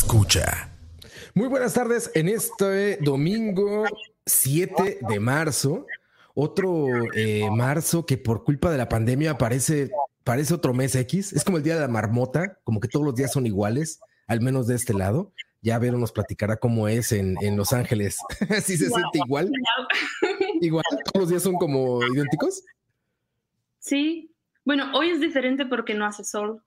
escucha. Muy buenas tardes en este domingo 7 de marzo. Otro eh, marzo que por culpa de la pandemia parece, parece otro mes X. Es como el día de la marmota, como que todos los días son iguales, al menos de este lado. Ya Vero nos platicará cómo es en, Los Ángeles. ¿Sí se siente igual? ¿Igual? ¿Todos los días son como idénticos? Sí. Bueno, hoy es diferente porque no hace sol.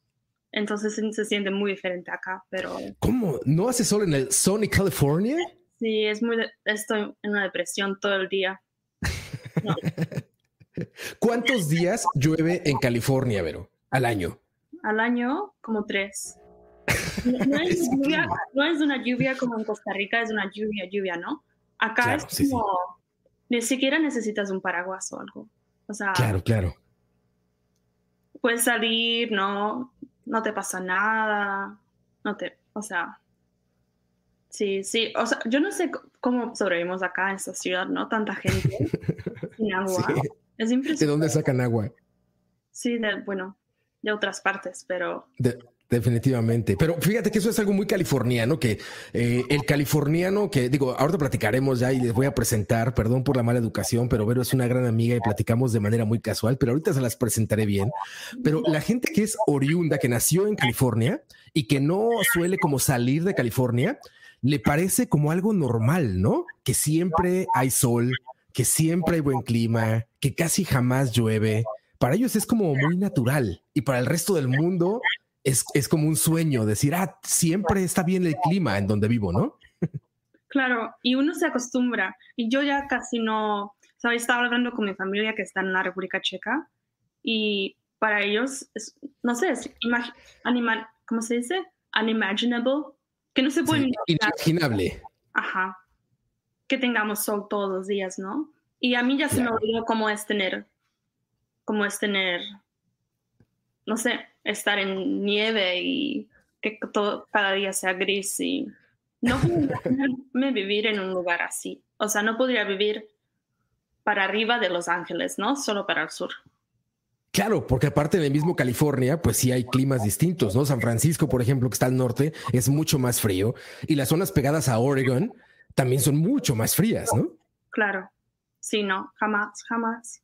Entonces se siente muy diferente acá, pero... ¿Cómo? ¿No hace sol en el Sony, California? Sí, es muy... Estoy en una depresión todo el día. ¿Cuántos días llueve en California, Vero? Al año. Al año, como tres. No, es, una lluvia como en Costa Rica, es una lluvia, lluvia, ¿no? Acá es como... Ni siquiera necesitas un paraguas o algo. O sea... Claro, claro. Puedes salir, ¿no? No te pasa nada, no te, o sea, sí, sí, o sea, yo no sé cómo sobrevivimos acá en esta ciudad, ¿no? Tanta gente sin agua. Es impresionante. ¿De dónde sacan agua? Sí, de, bueno, de otras partes, pero... Definitivamente. Pero fíjate que eso es algo muy californiano, que eh, el californiano, que digo, ahorita platicaremos ya y les voy a presentar, perdón por la mala educación, pero Vero es una gran amiga y platicamos de manera muy casual, pero ahorita se las presentaré bien. Pero la gente que es oriunda, que nació en California y que no suele como salir de California, le parece como algo normal, ¿no? Que siempre hay sol, que siempre hay buen clima, que casi jamás llueve. Para ellos es como muy natural y para el resto del mundo es, como un sueño decir, ah, siempre está bien el clima en donde vivo, ¿no? Claro, y uno se acostumbra. Y yo ya casi no, ¿sabes? Estaba hablando con mi familia que está en la República Checa y para ellos, no sé, es animal, ¿cómo se dice? Unimaginable, que no se puede Inimaginable. Ajá. Que tengamos sol todos los días, ¿no? Y a mí ya se me olvidó cómo es tener, cómo es tener, no sé, estar en nieve y que todo, cada día sea gris y no podría vivir en un lugar así. O sea, no podría vivir para arriba de Los Ángeles, ¿no? Solo para el sur. Claro, porque aparte en el mismo California, pues sí hay climas distintos, ¿no? San Francisco, por ejemplo, que está al norte, es mucho más frío y las zonas pegadas a Oregon también son mucho más frías, ¿no? Claro. Sí, no, jamás, jamás.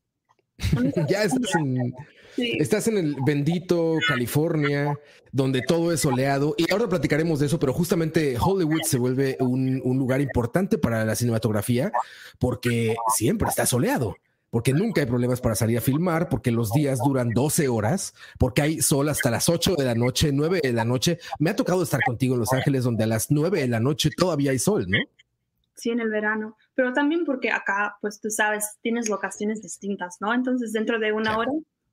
ya estás en, estás en el bendito California, donde todo es soleado. Y ahora platicaremos de eso, pero justamente Hollywood se vuelve un, lugar importante para la cinematografía porque siempre está soleado porque nunca hay problemas para salir a filmar, porque los días duran 12 horas, porque hay sol hasta las 8 de la noche, 9 de la noche. Me ha tocado estar contigo en Los Ángeles, donde a las 9 de la noche todavía hay sol, ¿no? Sí, en el verano, pero también porque acá, pues tú sabes, tienes locaciones distintas, ¿no? Entonces, dentro de una hora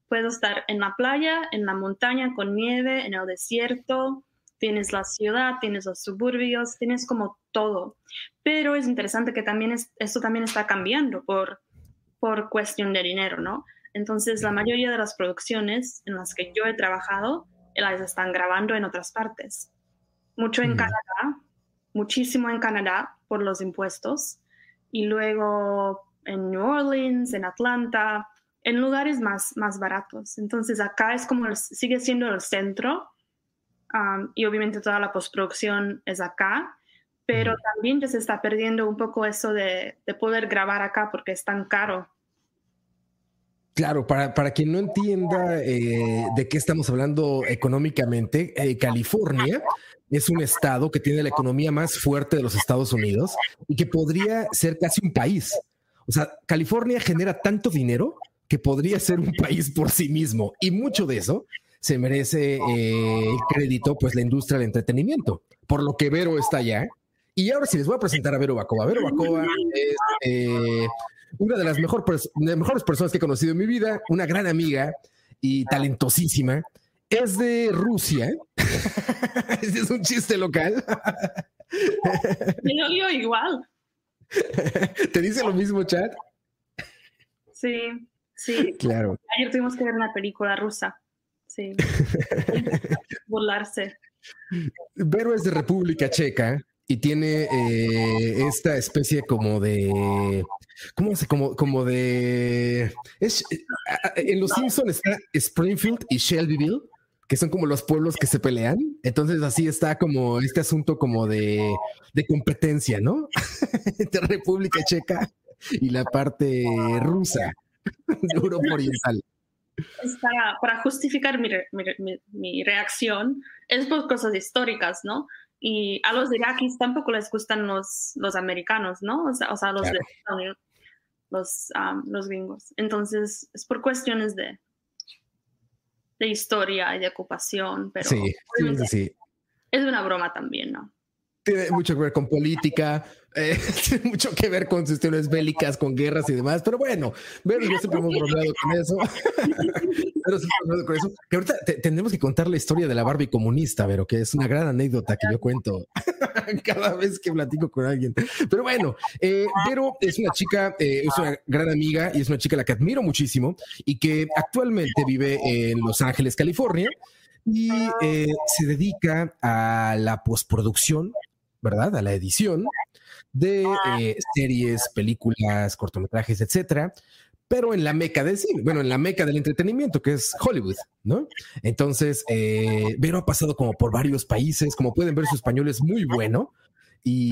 puedo estar en la playa, en la montaña con nieve, en el desierto, tienes la ciudad, tienes los suburbios, tienes como todo. Pero es interesante que también es, esto también está cambiando por, por cuestión de dinero, ¿no? Entonces, la mayoría de las producciones en las que yo he trabajado, las están grabando en otras partes. Mucho en Canadá, muchísimo en Canadá por los impuestos y luego en New Orleans, en Atlanta, en lugares más, más baratos. Entonces acá es como sigue siendo el centro um, y obviamente toda la postproducción es acá, pero también ya se está perdiendo un poco eso de, de poder grabar acá porque es tan caro. Claro, para, para quien no entienda eh, de qué estamos hablando económicamente, eh, California es un estado que tiene la economía más fuerte de los Estados Unidos y que podría ser casi un país. O sea, California genera tanto dinero que podría ser un país por sí mismo y mucho de eso se merece eh, el crédito, pues la industria del entretenimiento, por lo que Vero está allá. Y ahora sí les voy a presentar a Vero Bacova. Vero Bacova es eh, una de las mejores personas que he conocido en mi vida, una gran amiga y talentosísima es de Rusia. Este es un chiste local. Me igual. ¿Te dice lo mismo, Chad? Sí, sí. Claro. Ayer tuvimos que ver una película rusa. Sí. Burlarse. Vero es de República Checa y tiene eh, esta especie como de ¿Cómo se? Como, como de. Es, en Los Simpsons está Springfield y Shelbyville que son como los pueblos que se pelean. Entonces así está como este asunto como de, de competencia, ¿no? Entre República Checa y la parte rusa de Europa Oriental. para justificar mi, mi, mi, reacción, es por cosas históricas, ¿no? Y a los iraquíes tampoco les gustan los, los americanos, ¿no? O sea, o sea los, de, los, um, los gringos. Entonces, es por cuestiones de, de historia y de ocupación, pero sí, sí, sí. es una broma también, ¿no? Tiene mucho que ver con política, eh, tiene mucho que ver con cuestiones bélicas, con guerras y demás, pero bueno, pero yo siempre hemos bromeado con eso. pero siempre con eso. Que ahorita tendremos que contar la historia de la Barbie comunista, pero que es una gran anécdota que yo cuento cada vez que platico con alguien. Pero bueno, eh, Vero es una chica, eh, es una gran amiga y es una chica a la que admiro muchísimo y que actualmente vive en Los Ángeles, California y eh, se dedica a la postproducción, ¿verdad? A la edición de eh, series, películas, cortometrajes, etcétera, pero en la meca del cine, bueno, en la meca del entretenimiento, que es Hollywood, ¿no? Entonces, eh, Vero ha pasado como por varios países, como pueden ver, su español es muy bueno y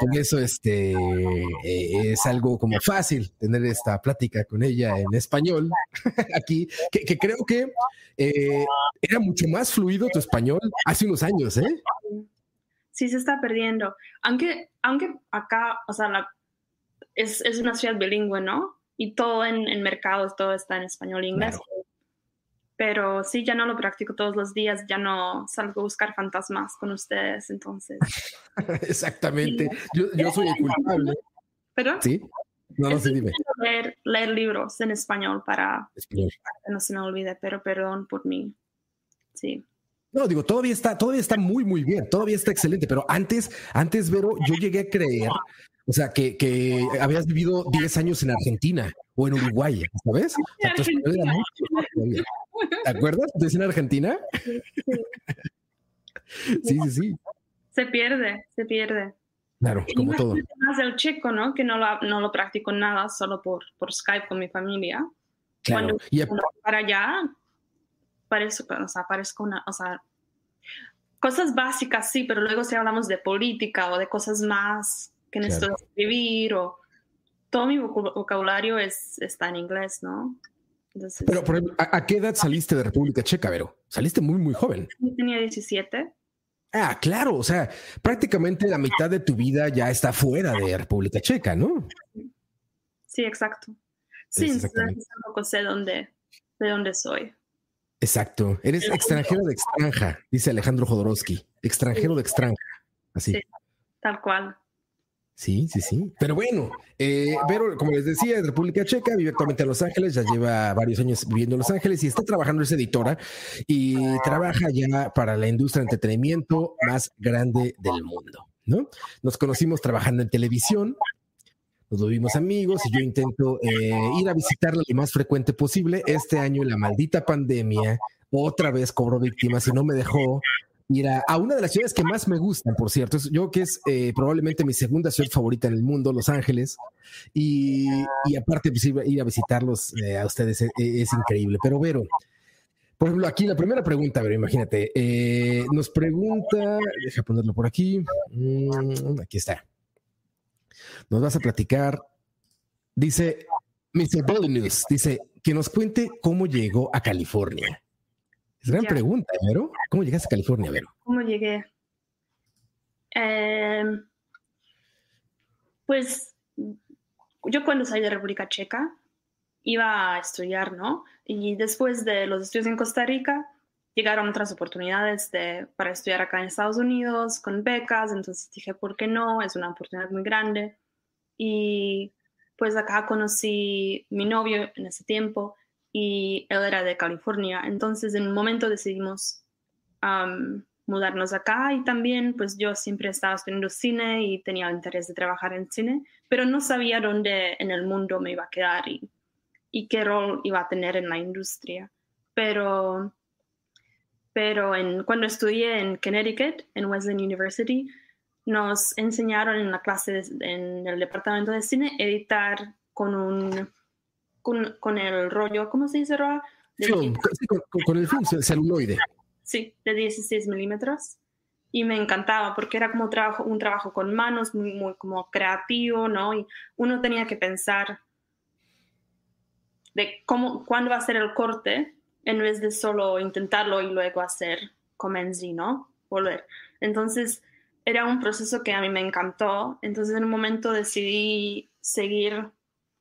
por eso este eh, es algo como fácil tener esta plática con ella en español aquí, que, creo que era mucho más fluido tu español hace unos años, ¿eh? sí se está perdiendo. Aunque, aunque acá, o sea, es, es, una ciudad bilingüe, ¿no? Y todo en, en mercados, todo está en español e inglés. Pero sí, ya no lo practico todos los días, ya no salgo a buscar fantasmas con ustedes, entonces. Exactamente. Yo, yo, soy el culpable. ¿Pero? Sí. No, no sé, dime. Leer, leer, libros en español para, para que no se me olvide, pero perdón por mí. Sí. No, digo, todavía está, todavía está muy, muy bien, todavía está excelente, pero antes, antes, Vero, yo llegué a creer, o sea, que, que habías vivido 10 años en Argentina o en Uruguay, ¿sabes? ¿Te acuerdas? ¿Estás en Argentina? Sí, sí, sí. Se pierde, se pierde. Claro, como todo. Más el chico, ¿no? Que no lo, no lo practico nada, solo por, por Skype con mi familia. Claro. Cuando para allá, parezco, o sea, parezco una, o sea, cosas básicas sí, pero luego si hablamos de política o de cosas más que necesito escribir o todo mi vocabulario es, está en inglés, ¿no? pero, por ejemplo, ¿a, qué edad saliste de República Checa, Vero? Saliste muy, muy joven. tenía 17. Ah, claro, o sea, prácticamente la mitad de tu vida ya está fuera de República Checa, ¿no? Sí, exacto. Sí, tampoco sé dónde, de dónde soy. Exacto. Eres extranjero de extranja, dice Alejandro Jodorowsky. Extranjero de extranja. Así. tal cual. Sí, sí, sí. Pero bueno, eh, como les decía, es República Checa, vive actualmente en Los Ángeles, ya lleva varios años viviendo en Los Ángeles y está trabajando, es editora y trabaja ya para la industria de entretenimiento más grande del mundo, ¿no? Nos conocimos trabajando en televisión, nos volvimos amigos y yo intento eh, ir a visitarla lo más frecuente posible. Este año la maldita pandemia otra vez cobró víctimas y no me dejó ir a, una de las ciudades que más me gustan, por cierto. Yo que es eh, probablemente mi segunda ciudad favorita en el mundo, Los Ángeles. Y, aparte, pues, ir a visitarlos eh, a ustedes es, increíble. Pero Vero, por ejemplo, aquí la primera pregunta, Vero, imagínate, nos pregunta, deja ponerlo por aquí, mm, aquí está nos vas a platicar. Dice Mr. News, dice que nos cuente cómo llegó a California. Es gran pregunta, Vero. ¿Cómo llegaste a California, Vero? ¿Cómo llegué? Em, pues yo cuando salí de República Checa iba a estudiar, ¿no? Y después de los estudios en Costa Rica, llegaron otras oportunidades de, para estudiar acá en Estados Unidos con becas, entonces dije, ¿por qué no? Es una oportunidad muy grande. Y pues acá conocí mi novio en ese tiempo y él era de California. Entonces en un momento decidimos mudarnos acá y también pues yo siempre estaba estudiando cine y tenía interés de trabajar en cine, pero no sabía dónde en el mundo me iba a quedar y, y qué rol iba a tener en la industria. Pero, pero en, cuando estudié en Connecticut, en Wesleyan University, nos enseñaron en la clase en el departamento de cine editar con un con, con el rollo, ¿cómo se dice, Roa? Film, con, el film celuloide. sí, de 16 milímetros. Y me encantaba porque era como trabajo, un trabajo con manos, muy, muy como creativo, ¿no? Y uno tenía que pensar de cómo, cuándo va a ser el corte en vez de solo intentarlo y luego hacer comenzi, ¿no? Volver. Entonces, era un proceso que a mí me encantó. Entonces, en un momento decidí seguir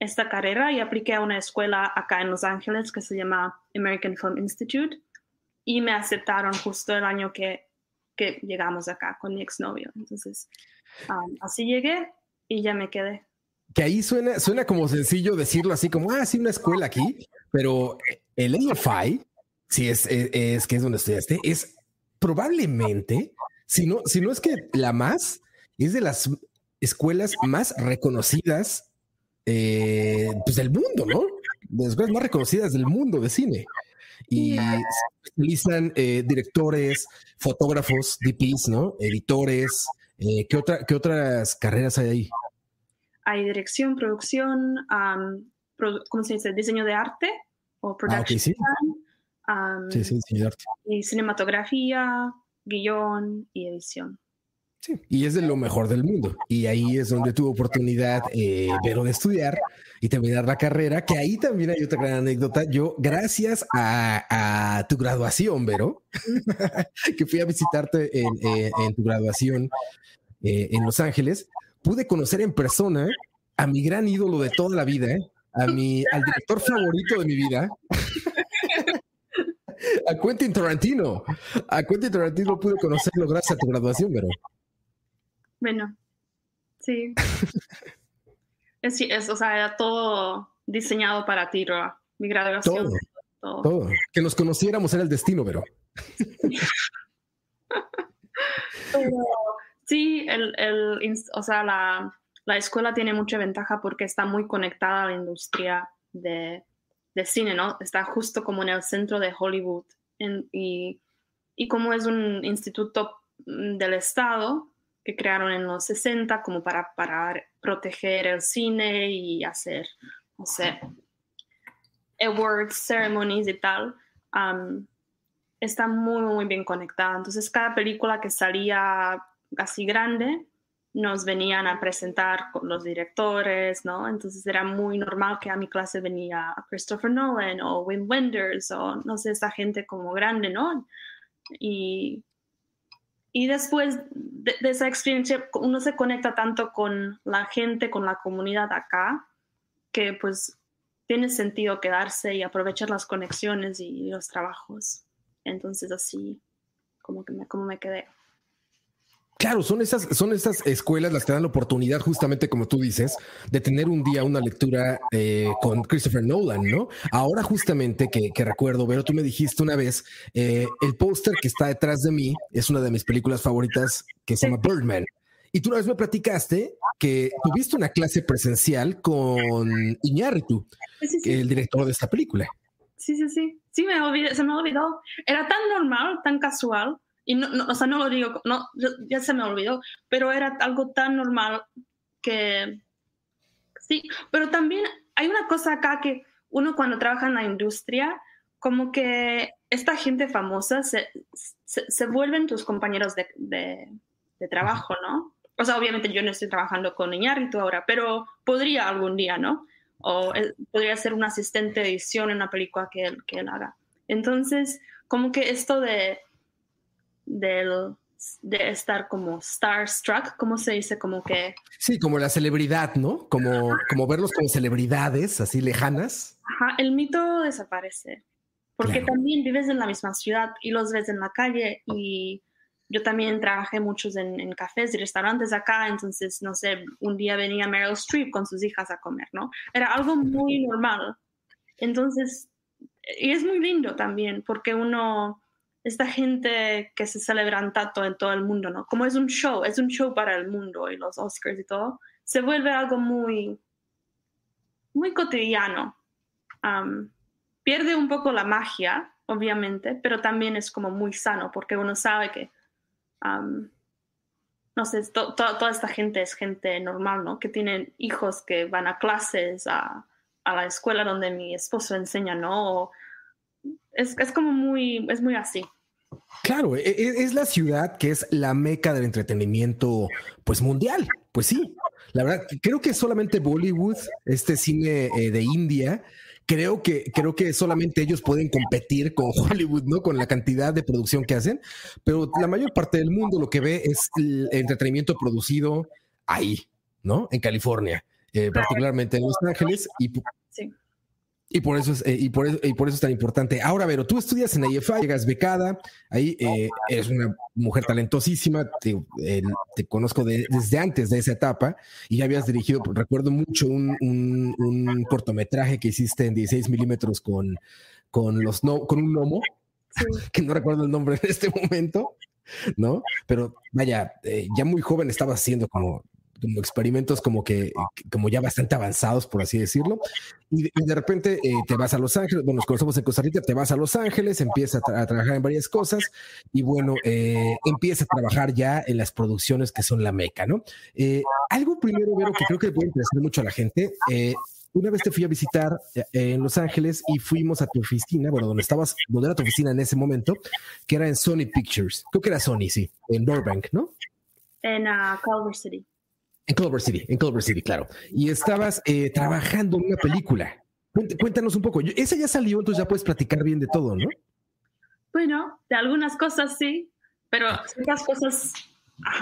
esta carrera y apliqué a una escuela acá en Los Ángeles que se llama American Film Institute y me aceptaron justo el año que, que llegamos acá con mi exnovio. Entonces, um, así llegué y ya me quedé. Que ahí suena, suena como sencillo decirlo así como, ah, sí, una escuela aquí, pero el AFI, si es, es, que es donde estudiaste, es probablemente, si no, si no es que la más, es de las escuelas más reconocidas eh, pues del mundo, ¿no? De las más reconocidas del mundo de cine. Y se utilizan eh, directores, fotógrafos, DPs, ¿no? Editores. Eh, ¿qué, otra, ¿Qué otras carreras hay ahí? Hay dirección, producción, ¿cómo se dice? Diseño de arte o production. Ah, sí. sí, sí, arte. Y cinematografía, guion y edición. Y es de lo mejor del mundo. Y ahí es donde tuvo oportunidad, eh, Vero, de estudiar y terminar la carrera, que ahí también hay otra gran anécdota. Yo, gracias a, tu graduación, Vero, que fui a visitarte en, tu graduación eh, en Los Ángeles, pude conocer en persona a mi gran ídolo de toda la vida, a mi, al director favorito de mi vida. a Quentin Tarantino. A Quentin Tarantino pude conocerlo gracias a tu graduación, Vero. Bueno, sí. es, o sea, era todo diseñado para ti, Roa. Mi graduación. Todo, todo. Que nos conociéramos era el destino, pero. sí, el, el, o sea, la, la, escuela tiene mucha ventaja porque está muy conectada a la industria de, de cine, ¿no? Está justo como en el centro de Hollywood. y, y como es un instituto del Estado, que crearon en los 60 como para, para proteger el cine y hacer, no sé, awards, ceremonies y tal, está muy, muy bien conectada. Entonces, cada película que salía así grande, nos venían a presentar con los directores, ¿no? Entonces era muy normal que a mi clase venía Christopher Nolan o Wim Wenders o no sé, esa gente como grande, ¿no? Y y después de, esa experiencia, uno se conecta tanto con la gente, con la comunidad acá, que pues tiene sentido quedarse y aprovechar las conexiones y los trabajos. Entonces así como que como me quedé. Claro, son esas, son esas escuelas las que dan la oportunidad, justamente como tú dices, de tener un día una lectura eh, con Christopher Nolan, ¿no? Ahora justamente que, recuerdo, pero tú me dijiste una vez, eh, el póster que está detrás de mí es una de mis películas favoritas que se llama Birdman. Y tú una vez me platicaste que tuviste una clase presencial con Iñárritu, el director de esta película. Sí, sí, sí. Sí, me olvidé, se me olvidó. Era tan normal, tan casual y no, o sea, no lo digo, no, ya se me olvidó, pero era algo tan normal que sí, pero también hay una cosa acá que uno cuando trabaja en la industria, como que esta gente famosa se, se, vuelven tus compañeros de, de, trabajo, ¿no? O sea, obviamente yo no estoy trabajando con Iñárritu ahora, pero podría algún día, ¿no? O eh, podría ser un asistente de edición en una película que él, que él haga. Entonces, como que esto de del, de estar como starstruck, ¿cómo se dice? Como que... Sí, como la celebridad, ¿no? Como, como verlos como celebridades así lejanas. Ajá, el mito desaparece, porque también vives en la misma ciudad y los ves en la calle y yo también trabajé muchos en, en, cafés y restaurantes acá, entonces, no sé, un día venía Meryl Streep con sus hijas a comer, ¿no? Era algo muy normal. Entonces, y es muy lindo también, porque uno esta gente que se celebran tanto en todo el mundo, ¿no? Como es un show, es un show para el mundo y los Oscars y todo, se vuelve algo muy, muy cotidiano. pierde un poco la magia, obviamente, pero también es como muy sano porque uno sabe que, no sé, toda esta gente es gente normal, ¿no? Que tienen hijos que van a clases, a la escuela donde mi esposo enseña, ¿no? Es, es como muy, es muy así. Claro, e, e, es la ciudad que es la meca del entretenimiento, pues mundial. Pues sí, la verdad, creo que solamente Bollywood, este cine eh, de India, creo que, creo que solamente ellos pueden competir con Hollywood, ¿no? Con la cantidad de producción que hacen, pero la mayor parte del mundo lo que ve es el entretenimiento producido ahí, ¿no? En California, eh, particularmente en Los Ángeles y. Y por eso es, eh, y por eso, y por eso es tan importante. Ahora, Vero, tú estudias en AFI, llegas becada, ahí eh, eres una mujer talentosísima, te, te conozco desde antes de esa etapa y ya habías dirigido, recuerdo mucho un, un, cortometraje que hiciste en 16 milímetros con, con, los no, con un gnomo, que no recuerdo el nombre en este momento, ¿no? Pero vaya, eh, ya muy joven estaba haciendo como como experimentos como que, como ya bastante avanzados, por así decirlo. Y, de repente eh, te vas a Los Ángeles, bueno, nos conocemos en Costa Rica, te vas a Los Ángeles, empiezas a, trabajar en varias cosas y bueno, eh, empieza a trabajar ya en las producciones que son la meca, ¿no? Eh, algo primero, Vero, que creo que puede interesar mucho a la gente. una vez te fui a visitar en Los Ángeles y fuimos a tu oficina, bueno, donde estabas, donde era tu oficina en ese momento, que era en Sony Pictures. Creo que era Sony, sí, en Burbank, ¿no? En uh, Culver City. En Culver City, en Culver City, claro. Y estabas eh, trabajando en una película. Cuéntanos un poco. Esa ya salió, entonces ya puedes platicar bien de todo, ¿no? Bueno, de algunas cosas sí, pero otras cosas.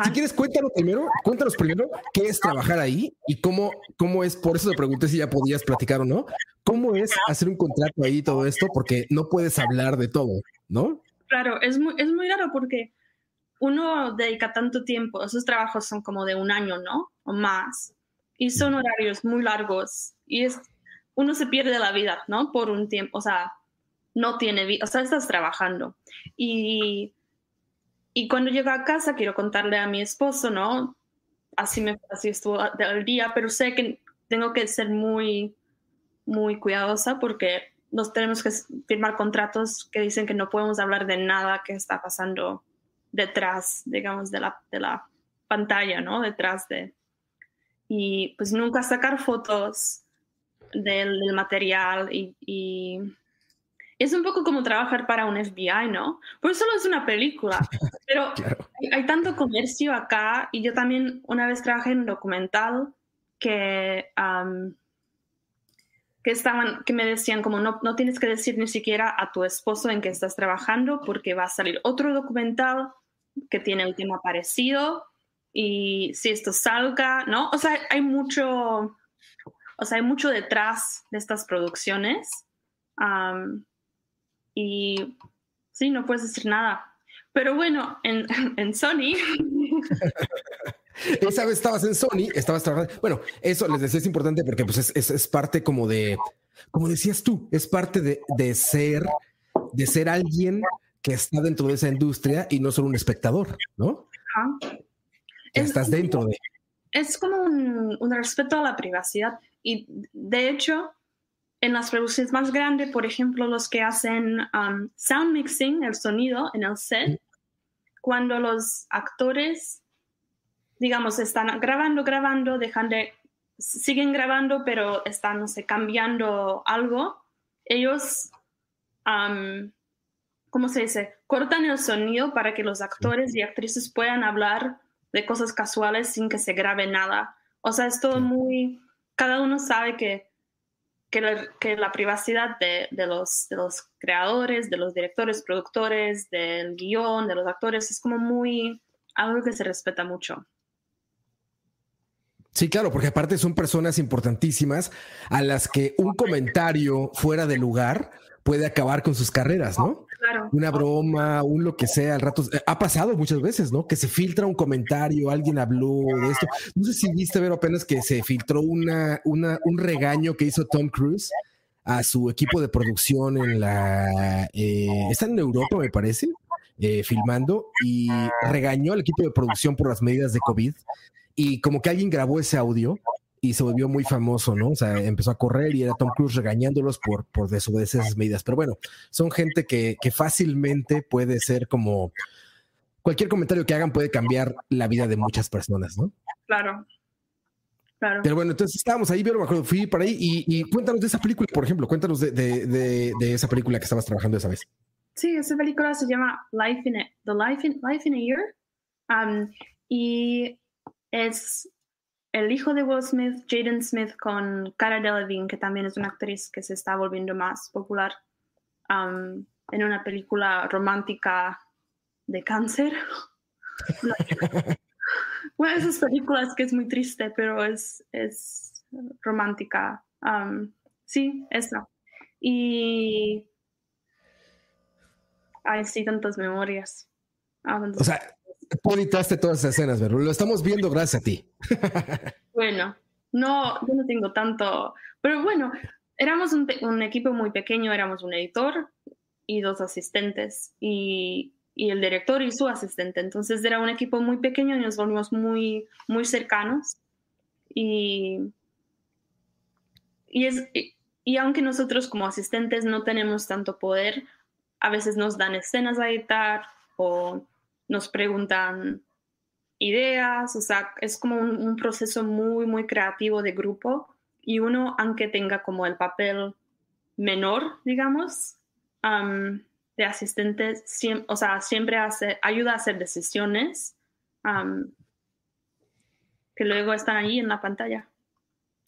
Si quieres, cuéntanos primero, cuéntanos primero qué es trabajar ahí y cómo, cómo es, por eso te pregunté si ya podías platicar o no, cómo es hacer un contrato ahí y todo esto, porque no puedes hablar de todo, ¿no? Claro, es muy, es muy raro porque uno dedica tanto tiempo, esos trabajos son como de un año, ¿no? O más. Y son horarios muy largos. Y es, uno se pierde la vida, ¿no? Por un tiempo, o sea, no tiene vida, o sea, estás trabajando. Y, y cuando llego a casa quiero contarle a mi esposo, ¿no? Así, me, así estuvo el día, pero sé que tengo que ser muy, muy cuidadosa porque nos tenemos que firmar contratos que dicen que no podemos hablar de nada que está pasando detrás, digamos, de la, de la pantalla, ¿no? Detrás de... Y pues nunca sacar fotos del, material y, es un poco como trabajar para un FBI, ¿no? Pues solo es una película, pero hay, tanto comercio acá y yo también una vez trabajé en un documental que, que, estaban, que me decían como no, no tienes que decir ni siquiera a tu esposo en que estás trabajando porque va a salir otro documental que tiene un tema parecido y si esto salga, ¿no? O sea, hay mucho, o sea, hay mucho detrás de estas producciones y sí, no puedes decir nada. Pero bueno, en, en Sony... Esa vez estabas en Sony, estabas trabajando. Bueno, eso les decía es importante porque pues es, es, parte como de, como decías tú, es parte de, de ser, de ser alguien que está dentro de esa industria y no solo un espectador, ¿no? estás dentro de. Es como un, respeto a la privacidad y de hecho en las producciones más grandes, por ejemplo, los que hacen um, sound mixing, el sonido en el set, cuando los actores, digamos, están grabando, grabando, dejan de, siguen grabando, pero están, no sé, cambiando algo, ellos um, ¿cómo se dice? Cortan el sonido para que los actores y actrices puedan hablar de cosas casuales sin que se grabe nada. O sea, es todo muy... Cada uno sabe que, que, la, privacidad de, los, de los creadores, de los directores, productores, del guion, de los actores, es como muy... algo que se respeta mucho. Sí, claro, porque aparte son personas importantísimas a las que un comentario fuera de lugar puede acabar con sus carreras, ¿no? Una broma, un lo que sea, al rato. Eh, ha pasado muchas veces, ¿no? Que se filtra un comentario, alguien habló de esto. No sé si viste ver apenas que se filtró una, una, un regaño que hizo Tom Cruise a su equipo de producción en la. Eh, están en Europa, me parece, eh, filmando y regañó al equipo de producción por las medidas de COVID. Y como que alguien grabó ese audio y se volvió muy famoso, ¿no? O sea, empezó a correr y era Tom Cruise regañándolos por, por desobedecer esas medidas. Pero bueno, son gente que, que fácilmente puede ser como cualquier comentario que hagan puede cambiar la vida de muchas personas, ¿no? Claro. Claro. Pero bueno, entonces estábamos ahí, pero fui para ahí y, y, cuéntanos de esa película, por ejemplo, cuéntanos de, de, de, esa película que estabas trabajando esa vez. Sí, esa película se llama Life in a, The Life in, Life in a Year. Um, y es el hijo de Will Smith, Jaden Smith, con Cara Delevingne, que también es una actriz que se está volviendo más popular um, en una película romántica de cáncer. bueno, esas películas que es muy triste, pero es, es romántica. Um, sí, esa. Y... Ay, sí, tantas memorias. Ah, o sea, tú editaste todas esas escenas, pero lo estamos viendo gracias a ti. bueno, no, yo no tengo tanto, pero bueno, éramos un, un, equipo muy pequeño, éramos un editor y dos asistentes y, y, el director y su asistente. Entonces era un equipo muy pequeño y nos volvimos muy, muy cercanos. Y, y, es, y aunque nosotros como asistentes no tenemos tanto poder, a veces nos dan escenas a editar o nos preguntan ideas, o sea, es como un, proceso muy, muy creativo de grupo y uno, aunque tenga como el papel menor, digamos, de asistente, o sea, siempre hace, ayuda a hacer decisiones que luego están ahí en la pantalla.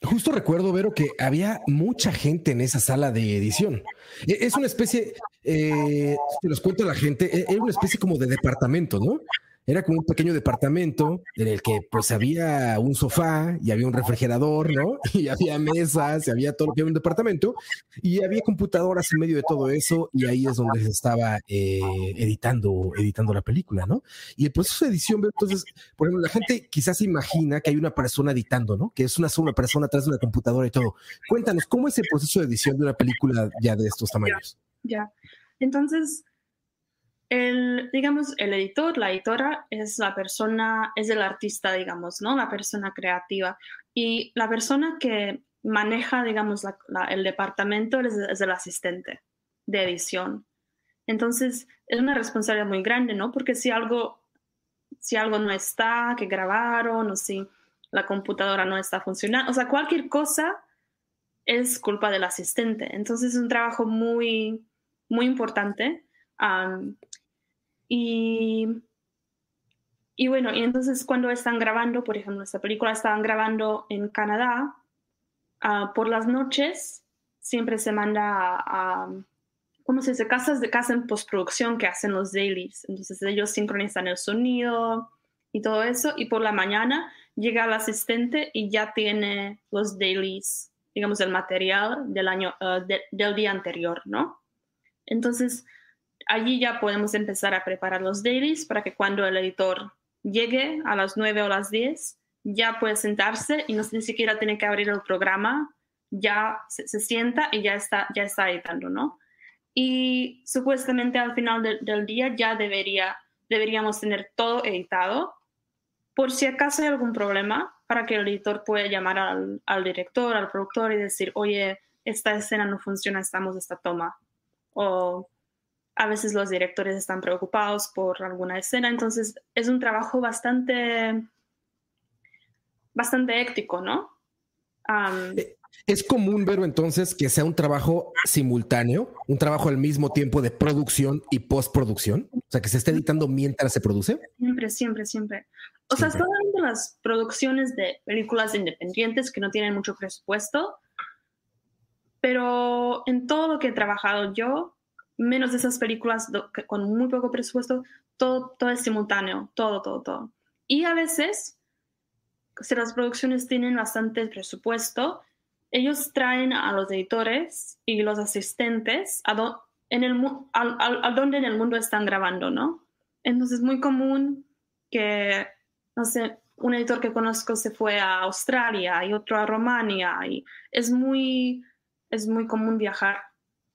Justo recuerdo, Vero, que había mucha gente en esa sala de edición. E, es una especie, eh, te los cuento a la gente, e, era una especie como de departamento, ¿no? Era como un pequeño departamento en el que pues había un sofá y había un refrigerador, ¿no? Y había mesas y había todo lo que había un departamento y había computadoras en medio de todo eso y ahí es donde se estaba eh, editando, editando la película, ¿no? Y el proceso de edición, entonces, por ejemplo, la gente quizás imagina que hay una persona editando, ¿no? Que es una sola persona atrás de una computadora y todo. Cuéntanos, ¿cómo es el proceso de edición de una película ya de estos tamaños? Ya, entonces el, digamos, el editor, la editora es la persona, es el artista, digamos, ¿no? La persona creativa. Y la persona que maneja, digamos, el departamento es, el asistente de edición. Entonces, es una responsabilidad muy grande, ¿no? Porque si algo, si algo no está, que grabaron, o si la computadora no está funcionando, o sea, cualquier cosa es culpa del asistente. Entonces, es un trabajo muy, muy importante. Y, y bueno, y entonces cuando están grabando, por ejemplo, esta película estaban grabando en Canadá, ah, por las noches siempre se manda a, ¿cómo se dice? Casas de casa en postproducción que hacen los dailies. Entonces ellos sincronizan el sonido y todo eso, y por la mañana llega el asistente y ya tiene los dailies, digamos, el material del año, ah, del día anterior, ¿no? Entonces, allí ya podemos empezar a preparar los dailies para que cuando el editor llegue a las 9 o las 10, ya puede sentarse y no ni siquiera tiene que abrir el programa, ya se, sienta y ya está, ya está editando, ¿no? Y supuestamente al final del día ya debería, deberíamos tener todo editado. Por si acaso hay algún problema, para que el editor pueda llamar al, al director, al productor y decir, oye, esta escena no funciona, estamos esta toma. O a veces los directores están preocupados por alguna escena, entonces es un trabajo bastante, bastante ético, ¿no? Eh, es común ver entonces que sea un trabajo simultáneo, un trabajo al mismo tiempo de producción y postproducción, o sea, que se esté editando mientras se produce. Siempre, siempre, siempre. O sea, solamente las producciones de películas independientes que no tienen mucho presupuesto, pero en todo lo que he trabajado yo, menos de esas películas con muy poco presupuesto, todo, todo es simultáneo, todo, todo, todo. Y a veces, si las producciones tienen bastante presupuesto, ellos traen a los editores y los asistentes a, en el, a, donde en el mundo están grabando, ¿no? Entonces es muy común que, no sé, un editor que conozco se fue a Australia y otro a Romania y es muy, es muy común viajar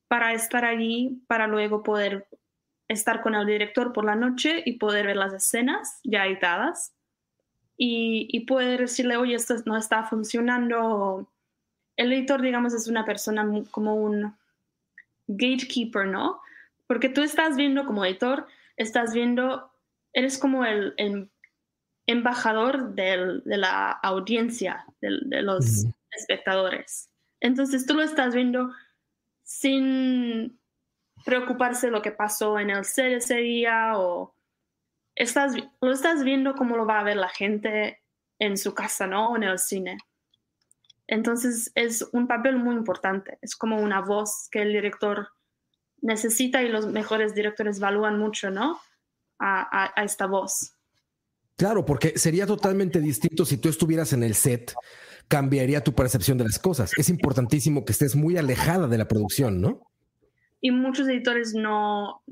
para estar allí, para luego poder estar con el director por la noche y poder ver las escenas ya editadas y, y poder decirle, oye, esto no está funcionando. El editor, digamos, es una persona como un gatekeeper, ¿no? Porque tú estás viendo como editor, estás viendo, eres como el, embajador de la audiencia, de, los espectadores. Entonces tú lo estás viendo sin, preocuparse lo que pasó en el set ese día o estás, lo estás viendo cómo lo va a ver la gente en su casa, ¿no? O en el cine. Entonces es un papel muy importante, es como una voz que el director necesita y los mejores directores evalúan mucho, ¿no? A, a, esta voz. Claro, porque sería totalmente distinto si tú estuvieras en el set, cambiaría tu percepción de las cosas. Es importantísimo que estés muy alejada de la producción, ¿no? Y muchos editores no,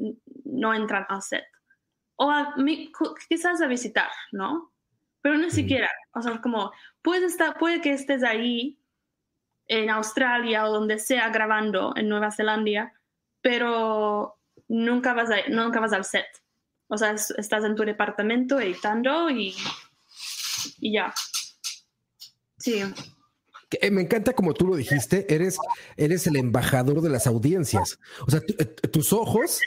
no entran al set. O quizás a visitar, ¿no? Pero ni siquiera, o sea, como puede, estar, puede que estés ahí en Australia o donde sea grabando en Nueva Zelanda, pero nunca vas, nunca vas al set. O sea, estás en tu departamento editando y, y ya. Sí. Eh, me encanta como tú lo dijiste, eres, eres el embajador de las audiencias. O sea, eh, tus ojos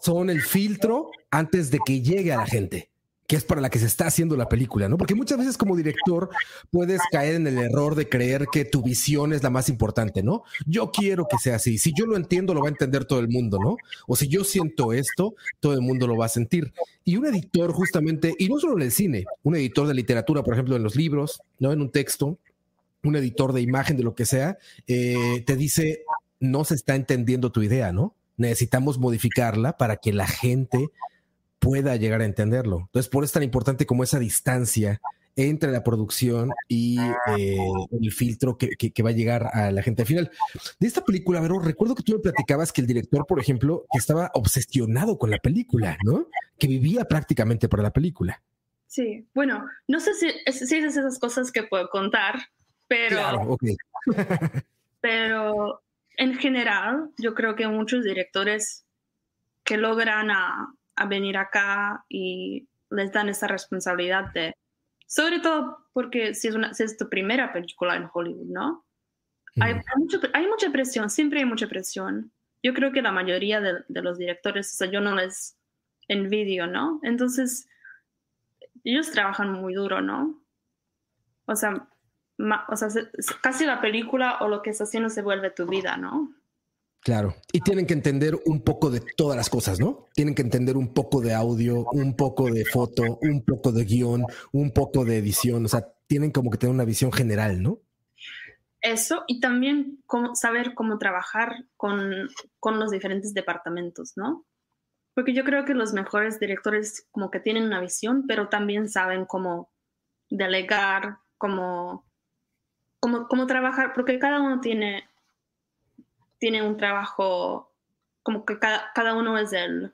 son el filtro antes de que llegue a la gente que es para la que se está haciendo la película, ¿no? Porque muchas veces como director puedes caer en el error de creer que tu visión es la más importante, ¿no? Yo quiero que sea así. Si yo lo entiendo, lo va a entender todo el mundo, ¿no? O si yo siento esto, todo el mundo lo va a sentir. Y un editor justamente, y no solo en el cine, un editor de literatura, por ejemplo, en los libros, ¿no? En un texto, un editor de imagen, de lo que sea, eh, te dice, no se está entendiendo tu idea, ¿no? Necesitamos modificarla para que la gente pueda llegar a entenderlo. Entonces, por eso es tan importante como esa distancia entre la producción y eh, el filtro que, va a llegar a la gente al final. De esta película, Vero, recuerdo que tú me platicabas que el director, por ejemplo, que estaba obsesionado con la película, ¿no? Que vivía prácticamente para la película. Sí, bueno, no sé si, si es esas cosas que puedo contar, pero... Claro, pero en general, yo creo que muchos directores que logran a, a venir acá y les dan esa responsabilidad de, sobre todo porque si es, una, si es tu primera película en Hollywood, ¿no? Hay, hay, mucha presión, siempre hay mucha presión. Yo creo que la mayoría de, de, los directores, o sea, yo no les envidio, ¿no? Entonces, ellos trabajan muy duro, ¿no? O sea, o sea, casi la película o lo que estás haciendo se vuelve tu vida, ¿no? Claro. Y tienen que entender un poco de todas las cosas, ¿no? Tienen que entender un poco de audio, un poco de foto, un poco de guion, un poco de edición. O sea, tienen como que tener una visión general, ¿no? Eso, y también saber cómo trabajar con, con los diferentes departamentos, ¿no? Porque yo creo que los mejores directores como que tienen una visión, pero también saben cómo delegar, cómo, cómo, cómo trabajar, porque cada uno tiene tiene un trabajo, como que cada, uno es el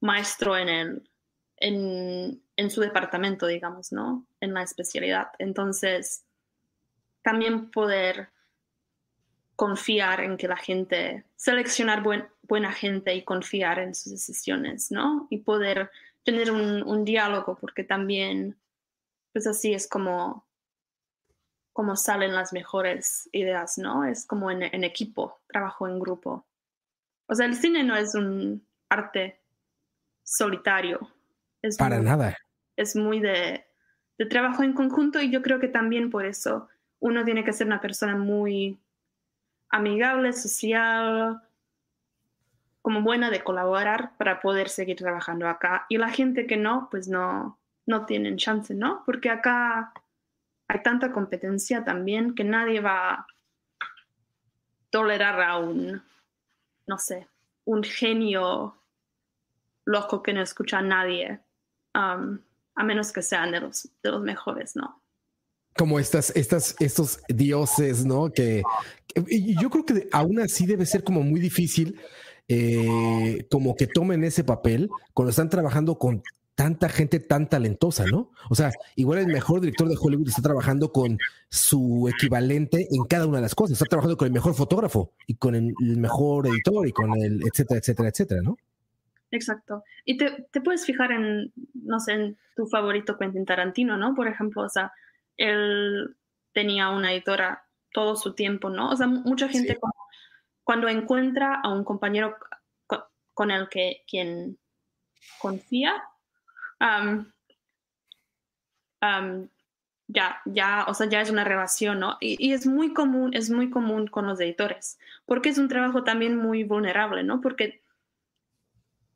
maestro en, el, en, su departamento, digamos, ¿no? En la especialidad. Entonces, también poder confiar en que la gente, seleccionar buena gente y confiar en sus decisiones, ¿no? Y poder tener un, un diálogo, porque también, pues así es como cómo salen las mejores ideas, ¿no? Es como en, equipo, trabajo en grupo. O sea, el cine no es un arte solitario. Es Para nada. Es muy de, de trabajo en conjunto y yo creo que también por eso uno tiene que ser una persona muy amigable, social, como buena de colaborar para poder seguir trabajando acá. Y la gente que no, pues no, no tienen chance, ¿no? Porque acá hay tanta competencia también que nadie va a tolerar a un, no sé, un genio loco que no escucha a nadie, um, a menos que sean de los, de los mejores, ¿no? Como estas, estas, estos dioses, ¿no? Que, yo creo que aún así debe ser como muy difícil eh, como que tomen ese papel cuando están trabajando con tanta gente tan talentosa, ¿no? O sea, igual el mejor director de Hollywood está trabajando con su equivalente en cada una de las cosas. Está trabajando con el mejor fotógrafo y con el, mejor editor y con el etcétera, etcétera, etcétera, ¿no? Exacto. Y te, puedes fijar en, no sé, en tu favorito Quentin Tarantino, ¿no? Por ejemplo, o sea, él tenía una editora todo su tiempo, ¿no? O sea, mucha gente cuando encuentra a un compañero con el que quien confía, ya, ya, o sea, ya es una relación, ¿no? Y, es muy común, es muy común con los editores, porque es un trabajo también muy vulnerable, ¿no? Porque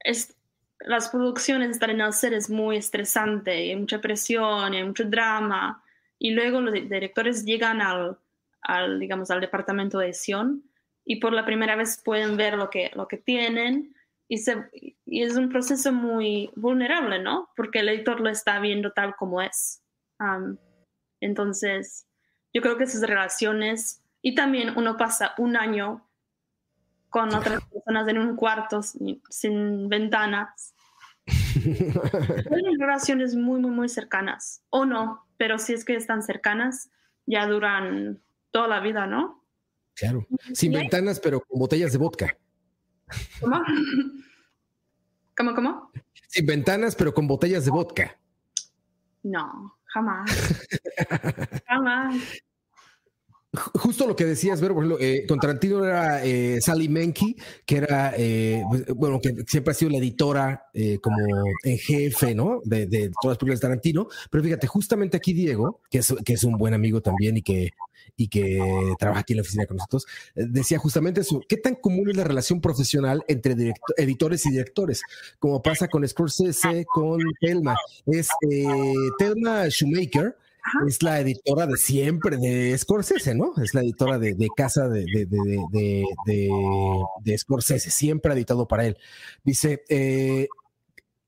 es, las producciones estar en el es muy estresante, hay mucha presión, hay mucho drama, y luego los directores llegan al, al, digamos, al departamento de edición y por la primera vez pueden ver lo que, lo que tienen y, se, y es un proceso muy vulnerable, ¿no? Porque el editor lo está viendo tal como es. entonces, yo creo que esas relaciones y también uno pasa un año con otras personas en un cuarto sin, ventanas. Son relaciones muy, muy, muy cercanas. O no, pero si es que están cercanas, ya duran toda la vida, ¿no? Claro. Sin ventanas, pero con botellas de vodka. ¿Cómo? ¿Cómo, cómo? Sin ventanas, pero con botellas de vodka. No, jamás. jamás justo lo que decías, Ver, por ejemplo, eh, con Tarantino era eh, Sally Menke, que era, eh, bueno, que siempre ha sido la editora como en jefe, ¿no? De, todas las películas de Tarantino. Pero fíjate, justamente aquí Diego, que es, que es un buen amigo también y que, y que trabaja aquí en la oficina con nosotros, decía justamente eso. ¿Qué tan común es la relación profesional entre editores y directores? Como pasa con Scorsese, con Telma. Es Telma Shoemaker es la editora de siempre de Scorsese, ¿no? Es la editora de, casa de, de, Scorsese, siempre ha editado para él. Dice, eh,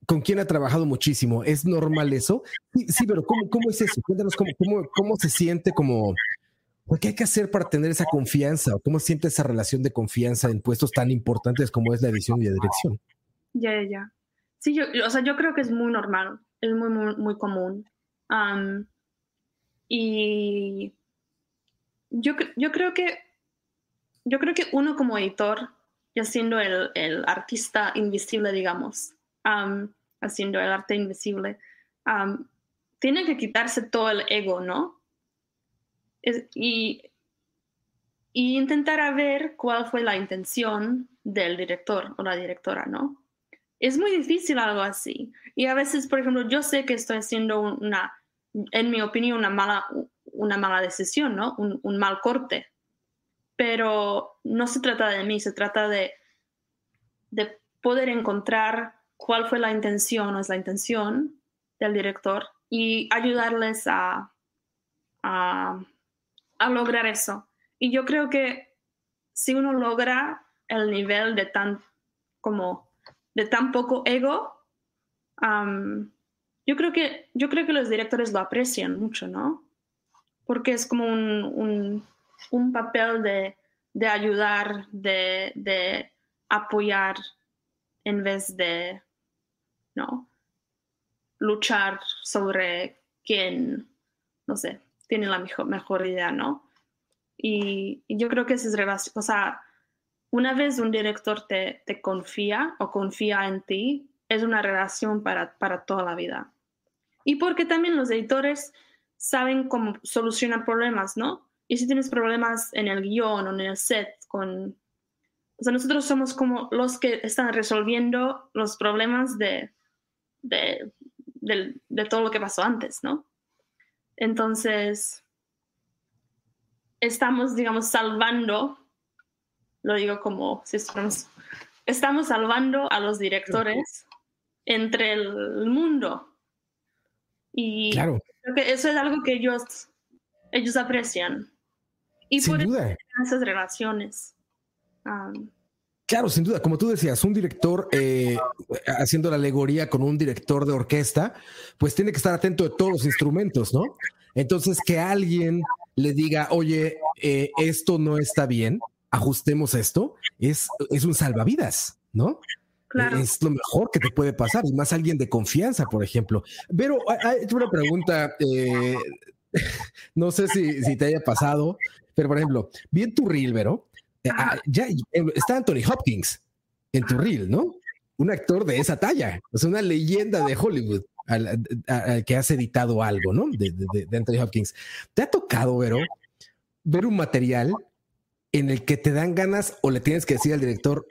¿con quién ha trabajado muchísimo? ¿Es normal eso? Sí, pero ¿cómo, ¿cómo, es eso? Cuéntanos cómo, cómo, cómo se siente como... ¿Qué hay que hacer para tener esa confianza? ¿O cómo siente esa relación de confianza en puestos tan importantes como es la edición y la dirección? Ya, ya, ya. Sí, yo, o sea, yo creo que es muy normal, es muy, muy, común. Y yo, yo, creo que, yo creo que uno como editor, ya siendo el, el artista invisible, digamos, haciendo el arte invisible, tiene que quitarse todo el ego, ¿no? Y, y intentar ver cuál fue la intención del director o la directora, ¿no? Es muy difícil algo así. Y a veces, por ejemplo, yo sé que estoy haciendo una en mi opinión, una mala, una mala decisión, ¿no? Un, mal corte. Pero no se trata de mí, se trata de, de poder encontrar cuál fue la intención o es la intención del director y ayudarles a, a, lograr eso. Y yo creo que si uno logra el nivel de tan, como, de tan poco ego, yo creo que, yo creo que los directores lo aprecian mucho, ¿no? Porque es como un, papel de, ayudar, de, apoyar en vez de, ¿no? Luchar sobre quién, no sé, tiene la mejor, idea, ¿no? Y, yo creo que es relación, o sea, una vez un director te, te confía o confía en ti, es una relación para, para toda la vida. Y porque también los editores saben cómo solucionar problemas, ¿no? Y si tienes problemas en el guion o en el set con... O sea, nosotros somos como los que están resolviendo los problemas de, de, de, todo lo que pasó antes, ¿no? Entonces, estamos, digamos, salvando, lo digo como si estamos, estamos salvando a los directores entre el mundo. Y claro. creo que eso es algo que ellos, ellos aprecian. Y sin por duda. esas relaciones. Claro, sin duda. Como tú decías, un director eh, haciendo la alegoría con un director de orquesta, pues tiene que estar atento de todos los instrumentos, ¿no? Entonces, que alguien le diga, oye, eh, esto no está bien, ajustemos esto, es, es un salvavidas, ¿no? Es lo mejor que te puede pasar, y más alguien de confianza, por ejemplo. Pero hay una pregunta, eh, no sé si, te haya pasado, pero por ejemplo, vi en tu reel, Vero, ah, ya está Anthony Hopkins en tu reel, ¿no? Un actor de esa talla, es una leyenda de Hollywood. Al, que has editado algo, ¿no? De, de, Anthony Hopkins. ¿Te ha tocado, Vero, ver un material en el que te dan ganas o le tienes que decir al director,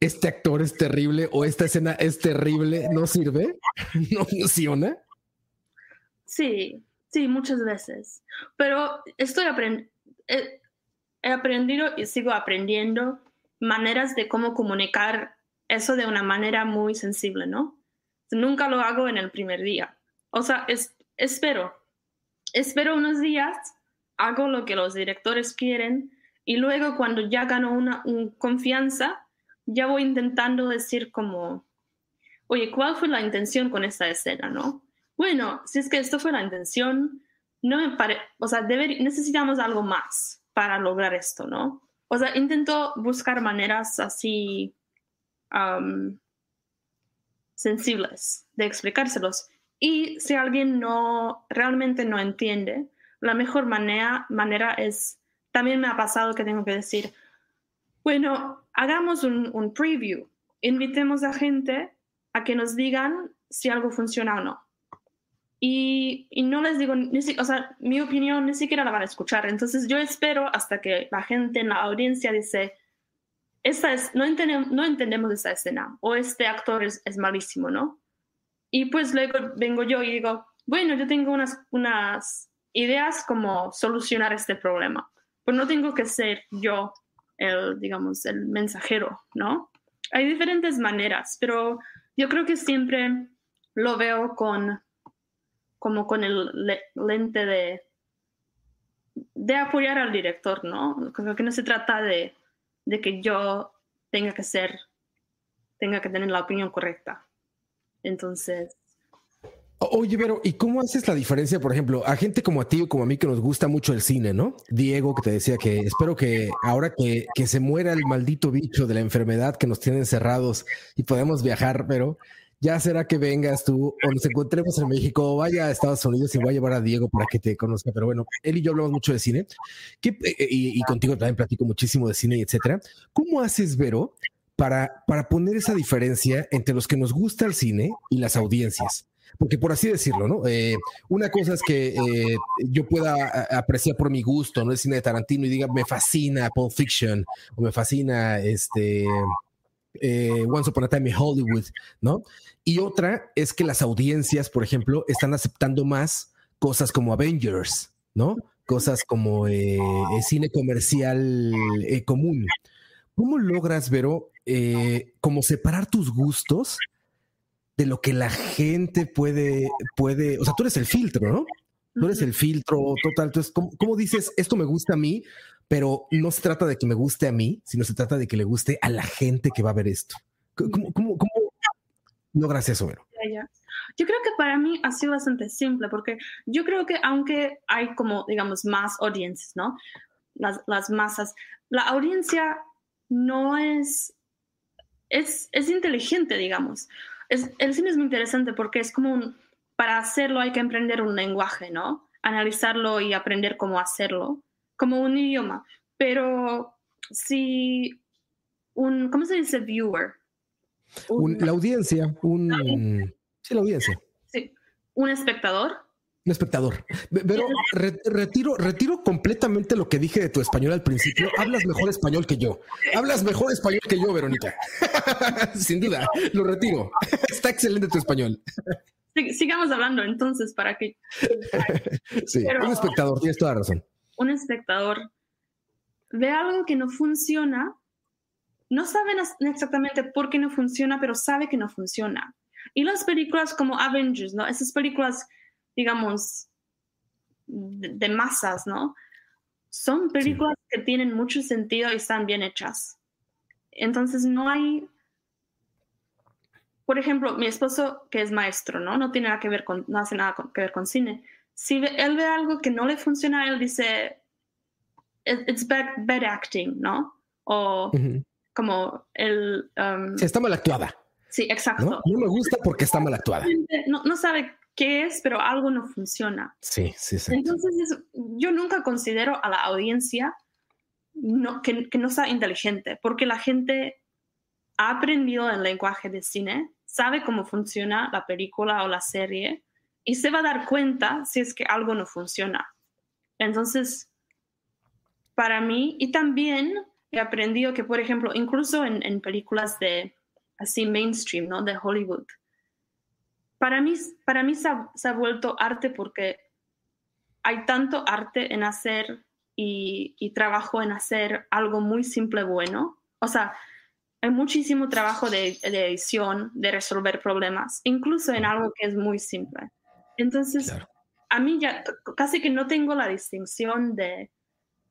este actor es terrible o esta escena es terrible, no sirve, no funciona. Sí, sí, muchas veces. Pero estoy aprendiendo, he, aprendido y sigo aprendiendo maneras de cómo comunicar eso de una manera muy sensible, ¿no? Nunca lo hago en el primer día. O sea, es, espero, espero unos días, hago lo que los directores quieren y luego cuando ya gano una confianza, ya voy intentando decir como, oye, ¿cuál fue la intención con esta escena, no? Bueno, si es que esto fue la intención, no me parece, o sea, necesitamos algo más para lograr esto, ¿no? O sea, intento buscar maneras así sensibles de explicárselos. Y si alguien no realmente no entiende, la mejor manera, es, también me ha pasado que tengo que decir, bueno, hagamos un preview, invitemos a gente a que nos digan si algo funciona o no. Y, y, no les digo, ni o sea, mi opinión ni siquiera la van a escuchar. Entonces yo espero hasta que la gente en la audiencia dice, esta es, no, entendemos, no entendemos esa escena o este actor es, es, malísimo, ¿no? Y pues luego vengo yo y digo, bueno, yo tengo unas, unas ideas como solucionar este problema, pero no tengo que ser yo el, digamos, el mensajero, ¿no? Hay diferentes maneras, pero yo creo que siempre lo veo con como con el lente de, de apoyar al director, ¿no? Creo que no se trata de, de que yo tenga que ser, tenga que tener la opinión correcta. Entonces, Oye, pero ¿y cómo haces la diferencia, por ejemplo, a gente como a ti o como a mí que nos gusta mucho el cine, ¿no? Diego, que te decía que espero que ahora que, que se muera el maldito bicho de la enfermedad que nos tiene encerrados y podemos viajar, pero ya será que vengas tú o nos encontremos en México o vaya a Estados Unidos y voy a llevar a Diego para que te conozca. Pero bueno, él y yo hablamos mucho de cine eh, y, y, contigo también platico muchísimo de cine y etcétera. ¿Cómo haces, Vero, para, para poner esa diferencia entre los que nos gusta el cine y las audiencias? porque por así decirlo, ¿no? Eh, una cosa es que eh, yo pueda apreciar por mi gusto, ¿no? El cine de Tarantino y diga, me fascina Pulp Fiction o me fascina este eh, Once Upon a Time in Hollywood, ¿no? Y otra es que las audiencias, por ejemplo, están aceptando más cosas como Avengers, ¿no? Cosas como cine comercial común. ¿Cómo logras, Vero, como separar tus gustos de lo que la gente puede, puede, o sea, tú eres el filtro, ¿no? Tú eres el filtro total. Entonces, ¿cómo, dices esto me gusta a mí? Pero no se trata de que me guste a mí, sino se trata de que le guste a la gente que va a ver esto. ¿Cómo, cómo, cómo logras eso? Yo creo que para mí ha sido bastante simple, porque yo creo que aunque hay como, digamos, más audiencias, ¿no? Las, las masas, la audiencia no es, es, es inteligente, digamos el cine es muy interesante porque es como un, para hacerlo hay que aprender un lenguaje, ¿no? Analizarlo y aprender cómo hacerlo, como un idioma. Pero si un, ¿cómo se dice viewer? la audiencia, un... Sí, la audiencia. Sí, un espectador un espectador. Pero retiro, retiro completamente lo que dije de tu español al principio. Hablas mejor español que yo. Hablas mejor español que yo, Verónica. Sin duda, lo retiro. Está excelente tu español. sigamos hablando entonces para que... sí, un espectador, tienes toda razón. Un espectador ve algo que no funciona, no sabe exactamente por qué no funciona, pero sabe que no funciona. Y las películas como Avengers, ¿no? Esas películas digamos, de, masas, ¿no? Son películas que tienen mucho sentido y están bien hechas. Entonces no hay, por ejemplo, mi esposo que es maestro, ¿no? No tiene nada que ver con, no hace nada que ver con cine. Si él ve algo que no le funciona, él dice, it's bad, acting, ¿no? O como el... Um, está mal actuada. Sí, exacto. ¿No? me gusta porque está mal actuada. No, no sabe qué es, pero algo no funciona. Sí, sí, sí. Entonces, yo nunca considero a la audiencia no, que, que, no sea inteligente, porque la gente ha aprendido el lenguaje de cine, sabe cómo funciona la película o la serie y se va a dar cuenta si es que algo no funciona. Entonces, para mí, y también he aprendido que, por ejemplo, incluso en, en películas de así mainstream, ¿no? De Hollywood, para mí, para mí se ha, vuelto arte porque hay tanto arte en hacer y, trabajo en hacer algo muy simple bueno. O sea, hay muchísimo trabajo de, edición, de resolver problemas, incluso en algo que es muy simple. Entonces, a mí ya casi que no tengo la distinción de,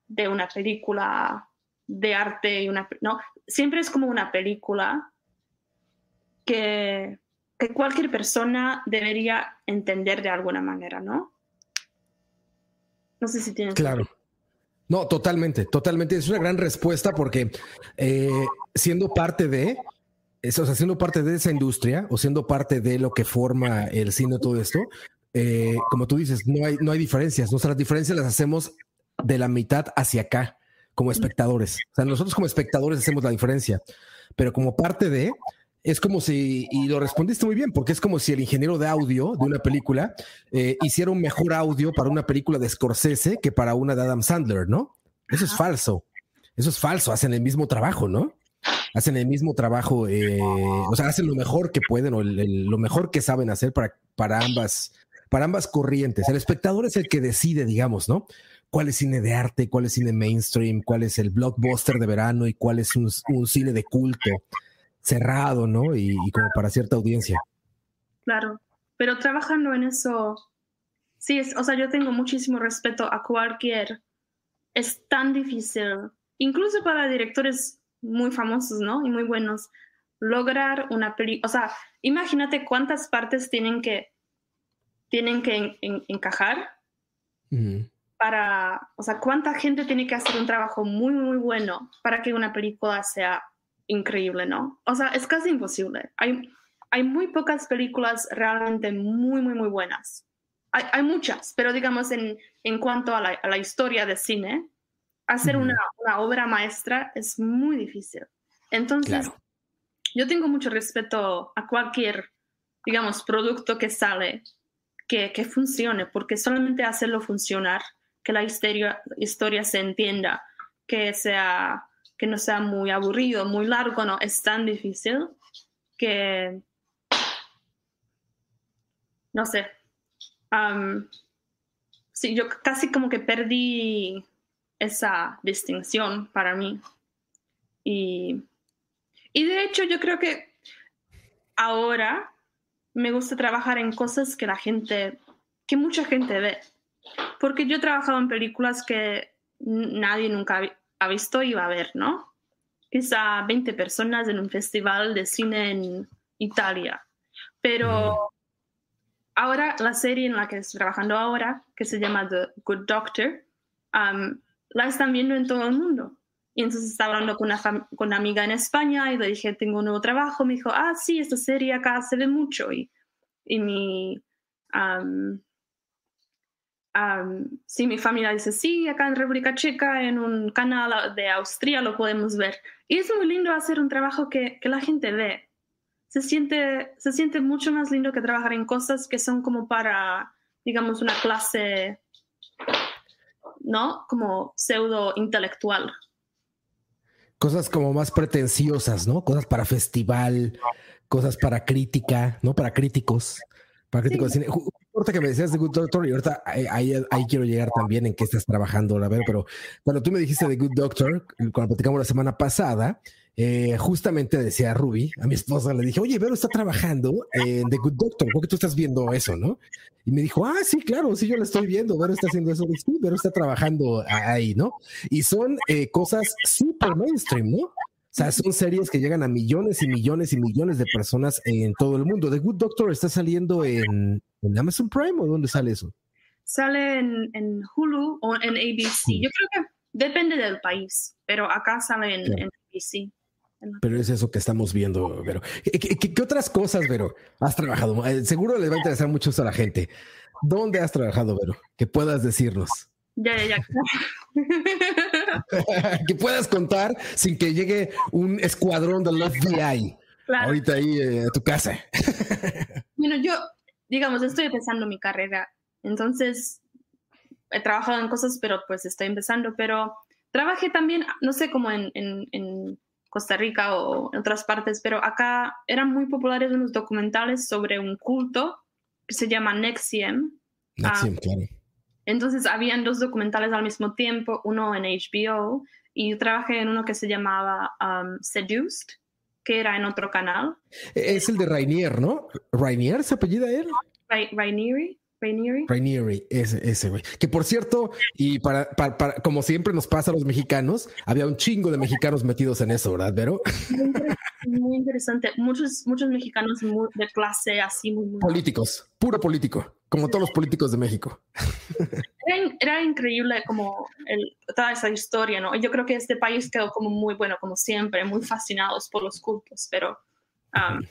de una película de arte y una... No, siempre es como una película que, que cualquier persona debería entender de alguna manera, ¿no? No sé si tienes... Claro. No, totalmente, totalmente. Es una gran respuesta porque eh, siendo parte de, eso, o sea, siendo parte de esa industria o siendo parte de lo que forma el cine, todo esto, eh, como tú dices, no hay, no hay diferencias. Nuestras diferencias las hacemos de la mitad hacia acá, como espectadores. O sea, nosotros como espectadores hacemos la diferencia, pero como parte de, es como si, y lo respondiste muy bien, porque es como si el ingeniero de audio de una película eh, hiciera un mejor audio para una película de Scorsese que para una de Adam Sandler, ¿no? Eso es falso. Eso es falso. Hacen el mismo trabajo, ¿no? Hacen el mismo trabajo, eh, o sea, hacen lo mejor que pueden o lo mejor que saben hacer para, para ambas, para ambas corrientes. El espectador es el que decide, digamos, ¿no? cuál es cine de arte, cuál es cine mainstream, cuál es el blockbuster de verano y cuál es un, un cine de culto cerrado, ¿no? Y, como para cierta audiencia. Claro, pero trabajando en eso, sí, es, o sea, yo tengo muchísimo respeto a cualquier, es tan difícil, incluso para directores muy famosos, ¿no? Y muy buenos, lograr una película, o sea, imagínate cuántas partes tienen que, tienen que encajar para, o sea, cuánta gente tiene que hacer un trabajo muy, muy bueno para que una película sea increíble, ¿no? O sea, es casi imposible. Hay, hay muy pocas películas realmente muy, muy, muy buenas. Hay, hay muchas, pero digamos en, en cuanto a la, a la, historia de cine, hacer una, una, obra maestra es muy difícil. Entonces, yo tengo mucho respeto a cualquier, digamos, producto que sale que, que funcione, porque solamente hacerlo funcionar que la historia, historia se entienda, que, sea, que no sea muy aburrido, muy largo, no, es tan difícil que, no sé, sí, yo casi como que perdí esa distinción para mí. Y, y de hecho yo creo que ahora me gusta trabajar en cosas que la gente, que mucha gente ve. Porque yo he trabajado en películas que nadie nunca ha visto y va a ver, ¿no? Quizá 20 personas en un festival de cine en Italia. Pero ahora la serie en la que estoy trabajando ahora, que se llama The Good Doctor, um, la están viendo en todo el mundo. Y entonces estaba hablando con una, con una amiga en España y le dije, tengo un nuevo trabajo. Me dijo, ah, sí, esta serie acá se ve mucho. Y, y mi, um, sí, mi familia dice, sí, acá en República Checa, en un canal de Austria lo podemos ver. Y es muy lindo hacer un trabajo que, que, la gente ve. Se siente, se siente mucho más lindo que trabajar en cosas que son como para, digamos, una clase, ¿no? Como pseudo intelectual. Cosas como más pretenciosas, ¿no? Cosas para festival, cosas para crítica, ¿no? Para críticos. Para críticos de cine importa que me decías de Good Doctor y ahorita ahí, ahí, quiero llegar también en qué estás trabajando, a ver, pero cuando tú me dijiste de Good Doctor, cuando platicamos la semana pasada, eh, justamente decía Ruby, a mi esposa, le dije, oye, Vero está trabajando en The Good Doctor, ¿por qué tú estás viendo eso, no? Y me dijo, ah, sí, claro, sí, yo lo estoy viendo, Vero está haciendo eso, sí, Vero está trabajando ahí, ¿no? Y son eh, cosas súper mainstream, ¿no? O sea, son series que llegan a millones y millones y millones de personas en todo el mundo. The Good Doctor está saliendo en, Amazon Prime o dónde sale eso? Sale en, Hulu o en ABC. Yo creo que depende del país, pero acá sale en, ABC. Pero es eso que estamos viendo, Vero. ¿Qué, otras cosas, Vero, has trabajado? Eh, seguro les va a interesar mucho a la gente. ¿Dónde has trabajado, Vero? Que puedas decirnos. Ya, ya, ya. que puedas contar sin que llegue un escuadrón del FBI ahorita ahí eh, a tu casa. bueno, yo, digamos, estoy empezando mi carrera, entonces he trabajado en cosas, pero pues estoy empezando, pero trabajé también, no sé, como en, en, Costa Rica o en otras partes, pero acá eran muy populares unos documentales sobre un culto que se llama Nexium. Nexium, claro entonces, habían dos documentales al mismo tiempo, uno en HBO y yo trabajé en uno que se llamaba um, Seduced, que era en otro canal. Es el de Rainier, ¿no? ¿Rainier se apellida él? Rainieri. Rainieri. Rainieri, ese, ese güey. Que por cierto, y para, para, como siempre nos pasa a los mexicanos, había un chingo de mexicanos metidos en eso, ¿verdad, Vero? Muy interesante. Muchos, muchos mexicanos de clase así muy, Políticos, puro político, como todos los políticos de México. Era, increíble como el, toda esa historia, ¿no? Yo creo que este país quedó como muy bueno, como siempre, muy fascinados por los cultos, pero... Um,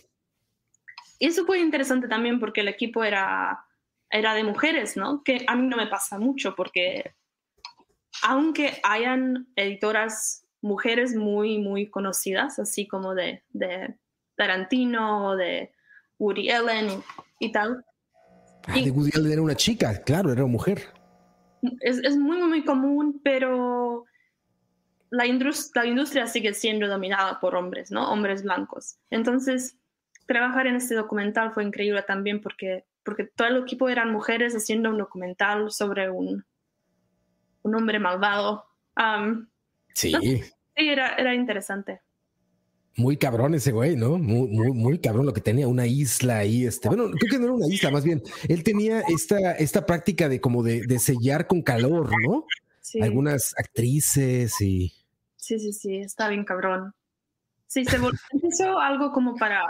y eso fue interesante también porque el equipo era era de mujeres, ¿no? Que a mí no me pasa mucho porque aunque hayan editoras mujeres muy, muy conocidas, así como de, de Tarantino, de Woody Allen y, tal. Ah, de Woody Allen era una chica, claro, era una mujer. Es, es muy, muy común, pero la industria sigue siendo dominada por hombres, ¿no? Hombres blancos. Entonces, trabajar en este documental fue increíble también porque porque todo el equipo eran mujeres haciendo un documental sobre un, un hombre malvado. sí. sí, era, era interesante. Muy cabrón ese güey, ¿no? Muy, muy, muy cabrón lo que tenía, una isla ahí, este, bueno, creo que no era una isla, más bien, él tenía esta, esta práctica de como de, de sellar con calor, ¿no? Sí. Algunas actrices y... Sí, sí, sí, está bien cabrón. Sí, se volvió algo como para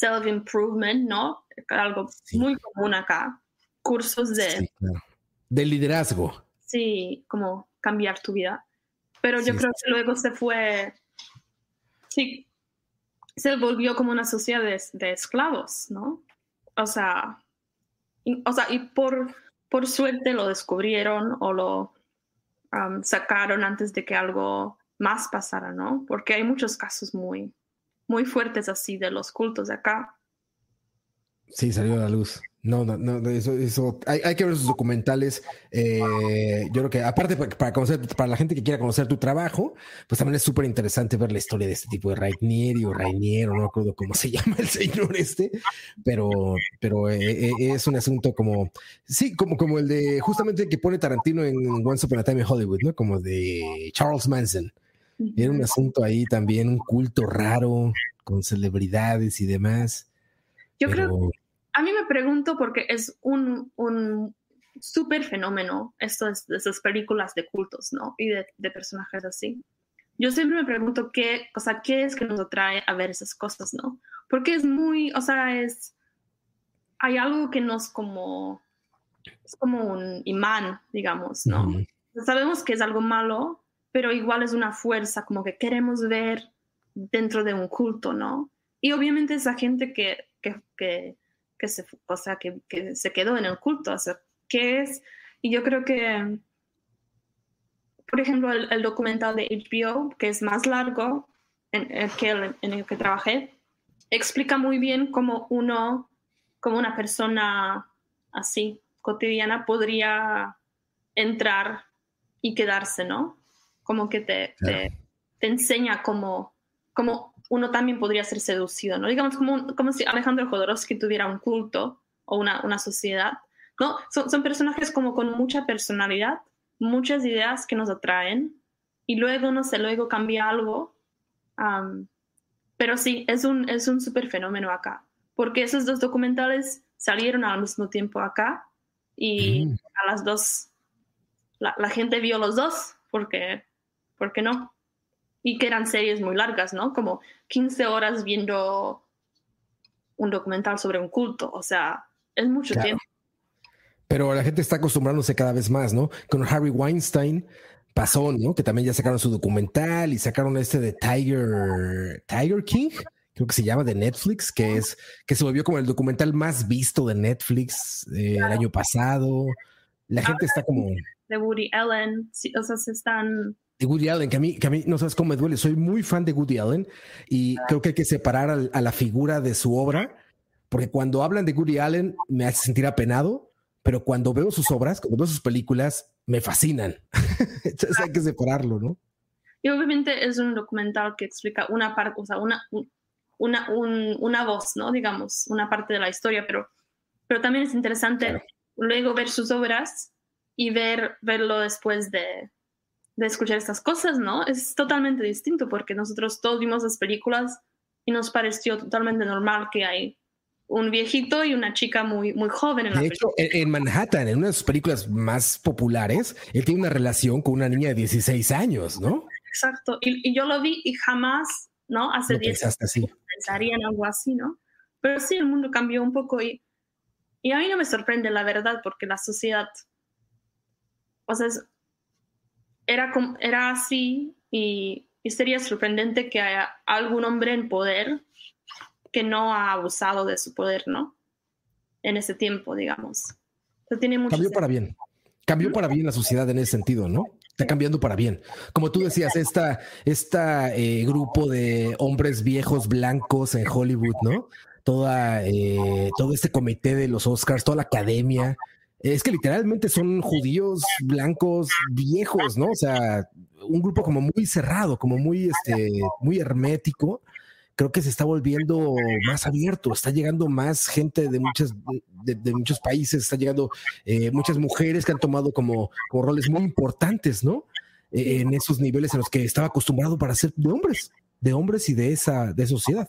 self-improvement, ¿no? Algo muy común acá. Cursos de... De liderazgo. Sí, como cambiar tu vida. Pero yo creo que luego se fue... Sí, se volvió como una sociedad de, esclavos, ¿no? O sea, y, o sea, y por, por suerte lo descubrieron o lo um, sacaron antes de que algo más pasara, ¿no? Porque hay muchos casos muy, muy fuertes así de los cultos de acá. Sí, salió a la luz. No, no, no, eso, eso hay, hay que ver esos documentales. Eh, yo creo que aparte para conocer, para la gente que quiera conocer tu trabajo, pues también es súper interesante ver la historia de este tipo de Rainieri o no recuerdo cómo se llama el señor este, pero, pero eh, eh, es un asunto como, sí, como, como el de justamente que pone Tarantino en Once Upon a Time in Hollywood, ¿no? Como de Charles Manson. Era un asunto ahí también, un culto raro con celebridades y demás. Yo creo, a mí me pregunto porque es un, un súper fenómeno esto de, esas películas de cultos, ¿no? Y de, de, personajes así. Yo siempre me pregunto qué, o sea, qué es que nos atrae a ver esas cosas, ¿no? Porque es muy, o sea, es, hay algo que nos como, es como un imán, digamos, ¿no? Sabemos que es algo malo, pero igual es una fuerza como que queremos ver dentro de un culto, ¿no? Y obviamente esa gente que, que, que, que se, o sea, que, que, se quedó en el culto, o sea, ¿qué es? Y yo creo que, por ejemplo, el, documental de HBO, que es más largo en, el que el, en el que trabajé, explica muy bien cómo uno, como una persona así, cotidiana, podría entrar y quedarse, ¿no? Como que te, te, enseña cómo, cómo uno también podría ser seducido, ¿no? Digamos como, como si Alejandro Jodorowsky tuviera un culto o una, una sociedad, ¿no? Son, son, personajes como con mucha personalidad, muchas ideas que nos atraen y luego, no sé, luego cambia algo. pero sí, es un, es un súper fenómeno acá, porque esos dos documentales salieron al mismo tiempo acá y mm. a las dos, la, la gente vio los dos porque ¿por qué no? Y que eran series muy largas, ¿no? Como 15 horas viendo un documental sobre un culto, o sea, es mucho tiempo. Pero la gente está acostumbrándose cada vez más, ¿no? Con Harry Weinstein pasó, ¿no? Que también ya sacaron su documental y sacaron este de Tiger, Tiger King, creo que se llama de Netflix, que es que se volvió como el documental más visto de Netflix eh, el año pasado. La gente está como de Woody Allen, sí, o sea, se están de Woody Allen, que a mí, que a mí no sabes cómo me duele. Soy muy fan de Woody Allen y creo que hay que separar a, la figura de su obra, porque cuando hablan de Woody Allen me hace sentir apenado, pero cuando veo sus obras, cuando veo sus películas, me fascinan. Entonces hay que separarlo, ¿no? Y obviamente es un documental que explica una parte, o sea, una, una, una voz, ¿no? Digamos, una parte de la historia, pero, pero también es interesante luego ver sus obras y ver, verlo después de, de escuchar estas cosas, ¿no? Es totalmente distinto porque nosotros todos vimos las películas y nos pareció totalmente normal que hay un viejito y una chica muy, muy joven en la De hecho, en Manhattan, en una de sus películas más populares, él tiene una relación con una niña de 16 años, ¿no? Exacto. Y, yo lo vi y jamás, ¿no? Hace 10 años pensaría en algo así, ¿no? Pero sí, el mundo cambió un poco y, y a mí no me sorprende la verdad porque la sociedad, o sea, era, era así y, y sería sorprendente que haya algún hombre en poder que no ha abusado de su poder, ¿no? En ese tiempo, digamos. tiene mucho Cambió para bien. Cambió para bien la sociedad en ese sentido, ¿no? Está cambiando para bien. Como tú decías, esta, esta eh, grupo de hombres viejos blancos en Hollywood, ¿no? Toda, eh, todo este comité de los Oscars, toda la academia, es que literalmente son judíos blancos viejos, ¿no? O sea, un grupo como muy cerrado, como muy, este, muy hermético, creo que se está volviendo más abierto, está llegando más gente de muchas de, muchos países, está llegando eh, muchas mujeres que han tomado como, roles muy importantes, ¿no? Eh, en esos niveles en los que estaba acostumbrado para ser de hombres, de hombres y de esa de sociedad.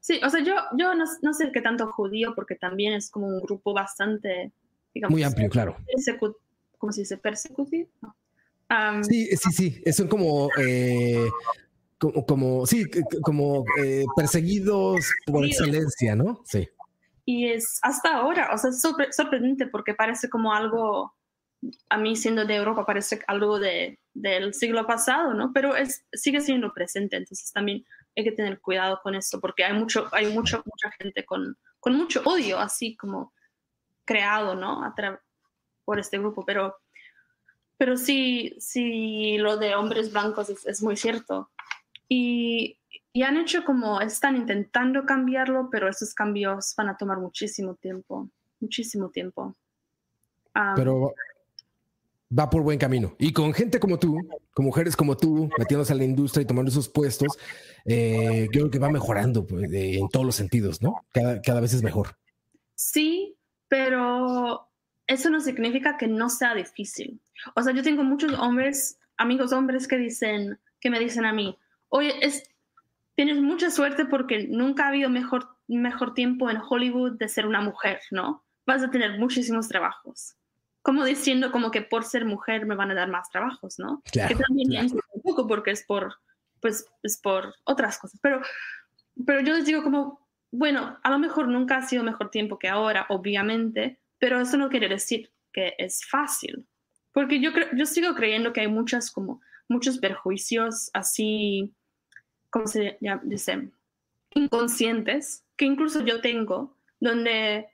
Sí, o sea, yo, yo no, sé qué tanto judío, porque también es como un grupo bastante, digamos, muy amplio, claro. ¿Cómo se dice? Persecutivo. sí, sí, sí, son como eh, como, como sí, como eh, perseguidos por excelencia, ¿no? Sí. Y es hasta ahora, o sea, es sorprendente porque parece como algo, a mí siendo de Europa, parece algo de, del siglo pasado, ¿no? Pero es, sigue siendo presente, entonces también hay que tener cuidado con eso porque hay, mucho, hay mucho, mucha gente con, con mucho odio, así como creado, ¿no? por este grupo, pero, pero sí, sí, lo de hombres blancos es, es muy cierto. Y, han hecho como, están intentando cambiarlo, pero esos cambios van a tomar muchísimo tiempo, muchísimo tiempo. pero va por buen camino. Y con gente como tú, con mujeres como tú, metiéndose a la industria y tomando esos puestos, eh, creo que va mejorando pues, en todos los sentidos, ¿no? Cada, cada vez es mejor. Sí, pero eso no significa que no sea difícil. O sea, yo tengo muchos hombres, amigos hombres que dicen, que me dicen a mí, oye, es, tienes mucha suerte porque nunca ha habido mejor, mejor tiempo en Hollywood de ser una mujer, ¿no? Vas a tener muchísimos trabajos. Como diciendo como que por ser mujer me van a dar más trabajos, ¿no? que también un poco porque es por, pues, es por otras cosas. Pero, pero yo les digo como, bueno, a lo mejor nunca ha sido mejor tiempo que ahora, obviamente, pero eso no quiere decir que es fácil. Porque yo, creo, yo sigo creyendo que hay muchas como muchos perjuicios así ¿cómo se dice? Inconscientes, que incluso yo tengo, donde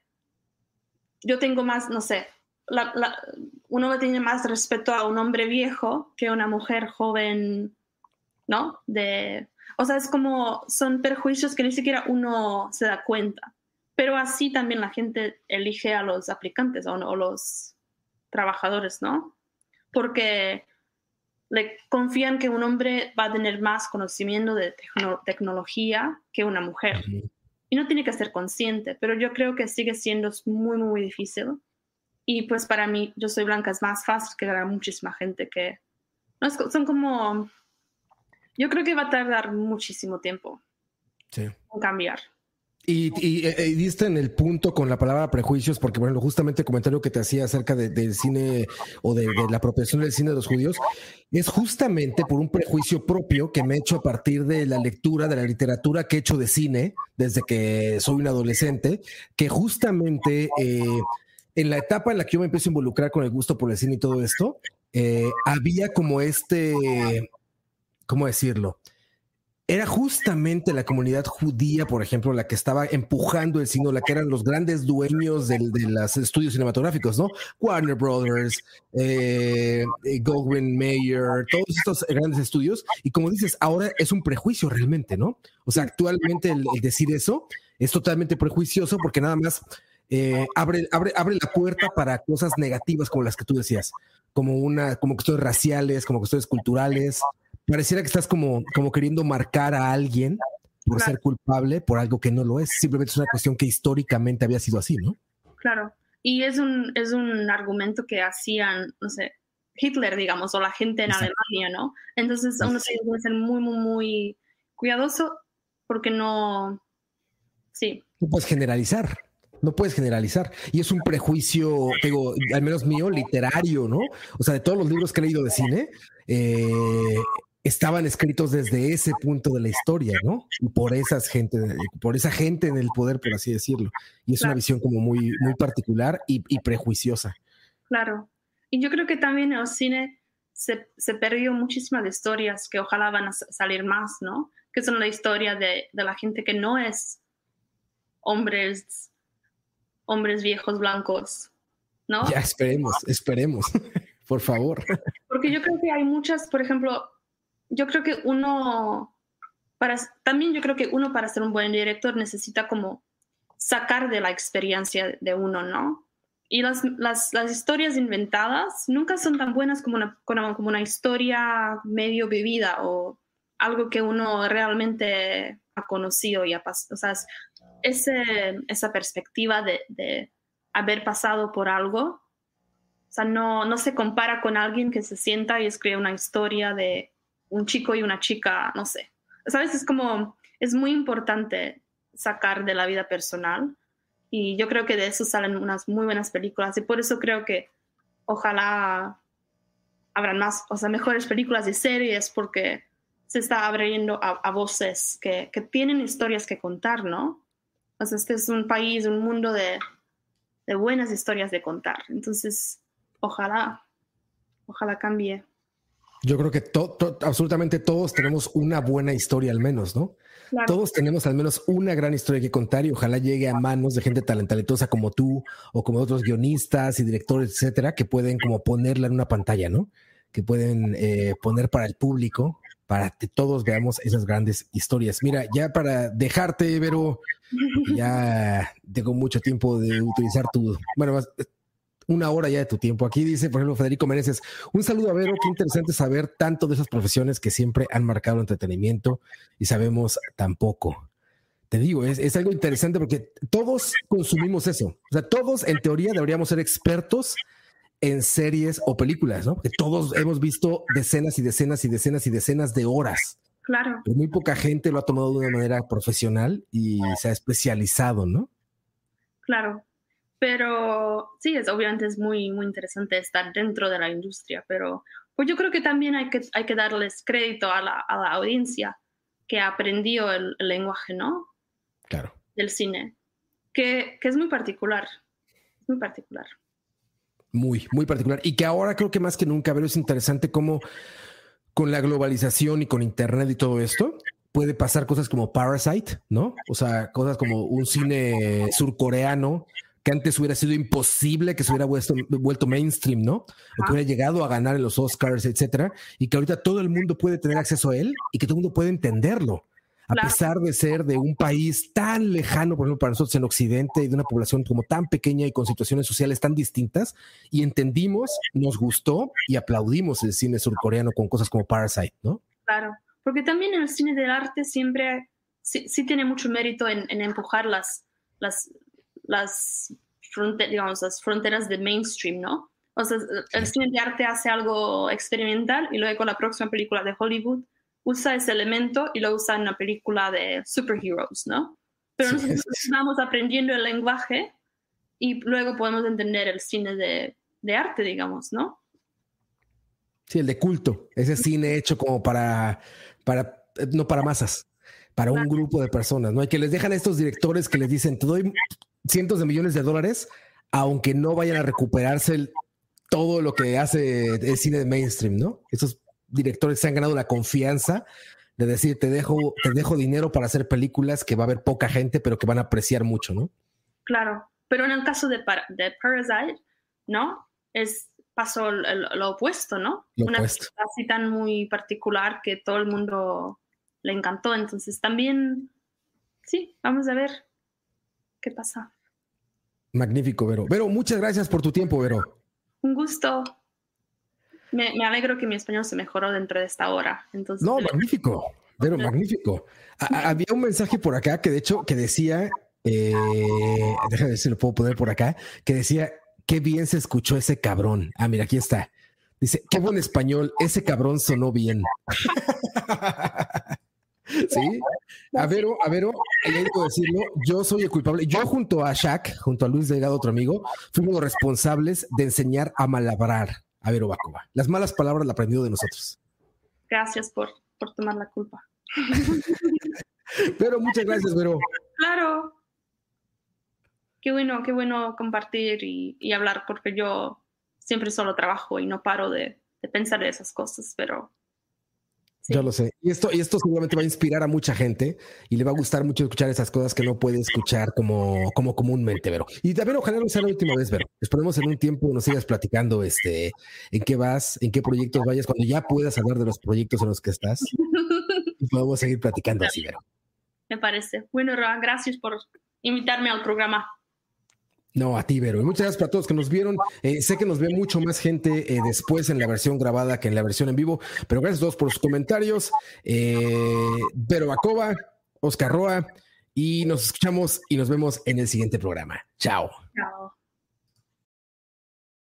yo tengo más, no sé, uno tiene más respeto a un hombre viejo que a una mujer joven, ¿no? De, o sea, es como, son perjuicios que ni siquiera uno se da cuenta. Pero así también la gente elige a los aplicantes o, o los trabajadores, ¿no? Porque le confían que un hombre va a tener más conocimiento de tecnología que una mujer. Y no tiene que ser consciente, pero yo creo que sigue siendo muy, muy difícil. Y pues para mí, yo soy blanca, es más fácil que para muchísima gente que... No, son como... Yo creo que va a tardar muchísimo tiempo en cambiar. Y, y, diste en el punto con la palabra prejuicios, porque bueno, justamente el comentario que te hacía acerca del cine o de, la apropiación del cine de los judíos es justamente por un prejuicio propio que me he hecho a partir de la lectura de la literatura que he hecho de cine desde que soy un adolescente, que justamente eh, en la etapa en la que yo me empiezo a involucrar con el gusto por el cine y todo esto, eh, había como este, ¿cómo decirlo? era justamente la comunidad judía, por ejemplo, la que estaba empujando el cine, la que eran los grandes dueños de, los estudios cinematográficos, ¿no? Warner Brothers, eh, Goldwyn Mayer, todos estos grandes estudios. Y como dices, ahora es un prejuicio realmente, ¿no? O sea, actualmente el, decir eso es totalmente prejuicioso porque nada más eh, abre, abre, abre la puerta para cosas negativas como las que tú decías, como una, como cuestiones raciales, como cuestiones culturales pareciera que estás como, como queriendo marcar a alguien por ser culpable por algo que no lo es. Simplemente es una cuestión que históricamente había sido así, ¿no? Claro. Y es un, es un argumento que hacían, no sé, Hitler, digamos, o la gente en Alemania, ¿no? Entonces uno tiene que ser muy, muy, muy cuidadoso. porque no, sí. No puedes generalizar, no puedes generalizar. Y es un prejuicio, digo, al menos mío, literario, ¿no? O sea, de todos los libros que he leído de cine, eh, estaban escritos desde ese punto de la historia, ¿no? Y por esas gente, por esa gente en el poder, por así decirlo. Y es una visión como muy, muy particular y, prejuiciosa. Claro. Y yo creo que también en el cine se, se, perdió muchísimas historias que ojalá van a salir más, ¿no? Que son la historia de, de la gente que no es hombres, hombres viejos blancos, ¿no? Ya esperemos, esperemos, por favor. Porque yo creo que hay muchas, por ejemplo, yo creo que uno, para, también yo creo que uno para ser un buen director necesita como sacar de la experiencia de uno, ¿no? Y las, las, las historias inventadas nunca son tan buenas como una, como una historia medio vivida o algo que uno realmente ha conocido y ha pasado. O sea, ese, esa perspectiva de, de, haber pasado por algo, o sea, no, no se compara con alguien que se sienta y escribe una historia de un chico y una chica, no sé. ¿Sabes? Es como, es muy importante sacar de la vida personal y yo creo que de eso salen unas muy buenas películas y por eso creo que ojalá habrán más, o sea, mejores películas y series porque se está abriendo a, voces que, que, tienen historias que contar, ¿no? O sea, este es un país, un mundo de, de buenas historias de contar. Entonces, ojalá, ojalá cambie. Yo creo que absolutamente todos tenemos una buena historia al menos, ¿no? Todos tenemos al menos una gran historia que contar y ojalá llegue a manos de gente talentosa como tú o como otros guionistas y directores, etcétera, que pueden como ponerla en una pantalla, ¿no? Que pueden eh, poner para el público, para que todos veamos esas grandes historias. Mira, ya para dejarte, Vero, ya tengo mucho tiempo de utilizar tu, bueno, una hora ya de tu tiempo. Aquí dice, por ejemplo, Federico Meneses, un saludo a Vero, qué interesante saber tanto de esas profesiones que siempre han marcado el entretenimiento y sabemos tan poco. Te digo, es, algo interesante porque todos consumimos eso. O sea, todos en teoría deberíamos ser expertos en series o películas, ¿no? Porque todos hemos visto decenas y decenas y decenas y decenas de horas. Claro. muy poca gente lo ha tomado de una manera profesional y se ha especializado, ¿no? Claro. Pero sí, es, obviamente es muy, muy interesante estar dentro de la industria, pero pues yo creo que también hay que, hay que darles crédito a la, a la audiencia que aprendió el, el, lenguaje, ¿no? Claro. Del cine, que, que es muy particular, muy particular. Muy, muy particular. Y que ahora creo que más que nunca, pero es interesante cómo con la globalización y con Internet y todo esto, puede pasar cosas como Parasite, ¿no? O sea, cosas como un cine surcoreano que antes hubiera sido imposible que se hubiera vuelto, mainstream, ¿no? O que hubiera llegado a ganar en los Oscars, etcétera, y que ahorita todo el mundo puede tener acceso a él y que todo el mundo puede entenderlo. A pesar de ser de un país tan lejano, por ejemplo, para nosotros en Occidente y de una población como tan pequeña y con situaciones sociales tan distintas, y entendimos, nos gustó y aplaudimos el cine surcoreano con cosas como Parasite, ¿no? Claro, porque también el cine del arte siempre sí, tiene mucho mérito en, en empujar las, las, las, digamos, las fronteras de mainstream, ¿no? O sea, el cine de arte hace algo experimental y luego con la próxima película de Hollywood usa ese elemento y lo usa en una película de superheroes, ¿no? Pero nosotros vamos aprendiendo el lenguaje y luego podemos entender el cine de, de arte, digamos, ¿no? Sí, el de culto, ese cine hecho como para, para no para masas, para un grupo de personas, ¿no? hay que les dejan a estos directores que les dicen, te doy cientos de millones de dólares, aunque no vayan a recuperarse todo lo que hace el cine de mainstream, ¿no? Esos directores se han ganado la confianza de decir, te dejo, te dejo dinero para hacer películas que va a haber poca gente, pero que van a apreciar mucho, ¿no? Claro, pero en el caso de, de Parasite, ¿no? Es, pasó lo opuesto, ¿no? Una opuesto. así tan muy particular que todo el mundo le encantó, entonces también, sí, vamos a ver qué pasa. Magnífico, Vero. Vero, muchas gracias por tu tiempo, Vero. Un gusto. Me, alegro que mi español se mejoró dentro de esta hora. Entonces, no, magnífico. Vero, magnífico. había un mensaje por acá que de hecho que decía, eh, déjame ver si lo puedo poner por acá, que decía, qué bien se escuchó ese cabrón. Ah, mira, aquí está. Dice, qué buen español, ese cabrón sonó bien. Sí. A Vero, a Vero, hay que decirlo, yo soy el culpable. Yo junto a Shaq, junto a Luis Delgado, otro amigo, fuimos los responsables de enseñar a malabrar a Vero Bacova. Las malas palabras la aprendió de nosotros. Gracias por, por tomar la culpa. Pero muchas gracias, Vero. Claro. Qué bueno, qué bueno compartir y, hablar, porque yo siempre solo trabajo y no paro de, de pensar de esas cosas, pero yo lo sé. Y esto, y esto seguramente va a inspirar a mucha gente y le va a gustar mucho escuchar esas cosas que no puede escuchar como, como comúnmente, Vero. Y también ojalá no sea la última vez, Vero. Esperemos en un tiempo nos sigas platicando este, en qué vas, en qué proyectos vayas, cuando ya puedas hablar de los proyectos en los que estás. y podemos seguir platicando así, Vero. Me parece. Bueno, Roa, gracias por invitarme al programa. No, a ti, Vero. Muchas gracias para todos que nos vieron. Eh, sé que nos ve mucho más gente eh, después en la versión grabada que en la versión en vivo, pero gracias a todos por sus comentarios. Eh, Vero Bacova, Oscar Roa, y nos escuchamos y nos vemos en el siguiente programa. Chao. Chao.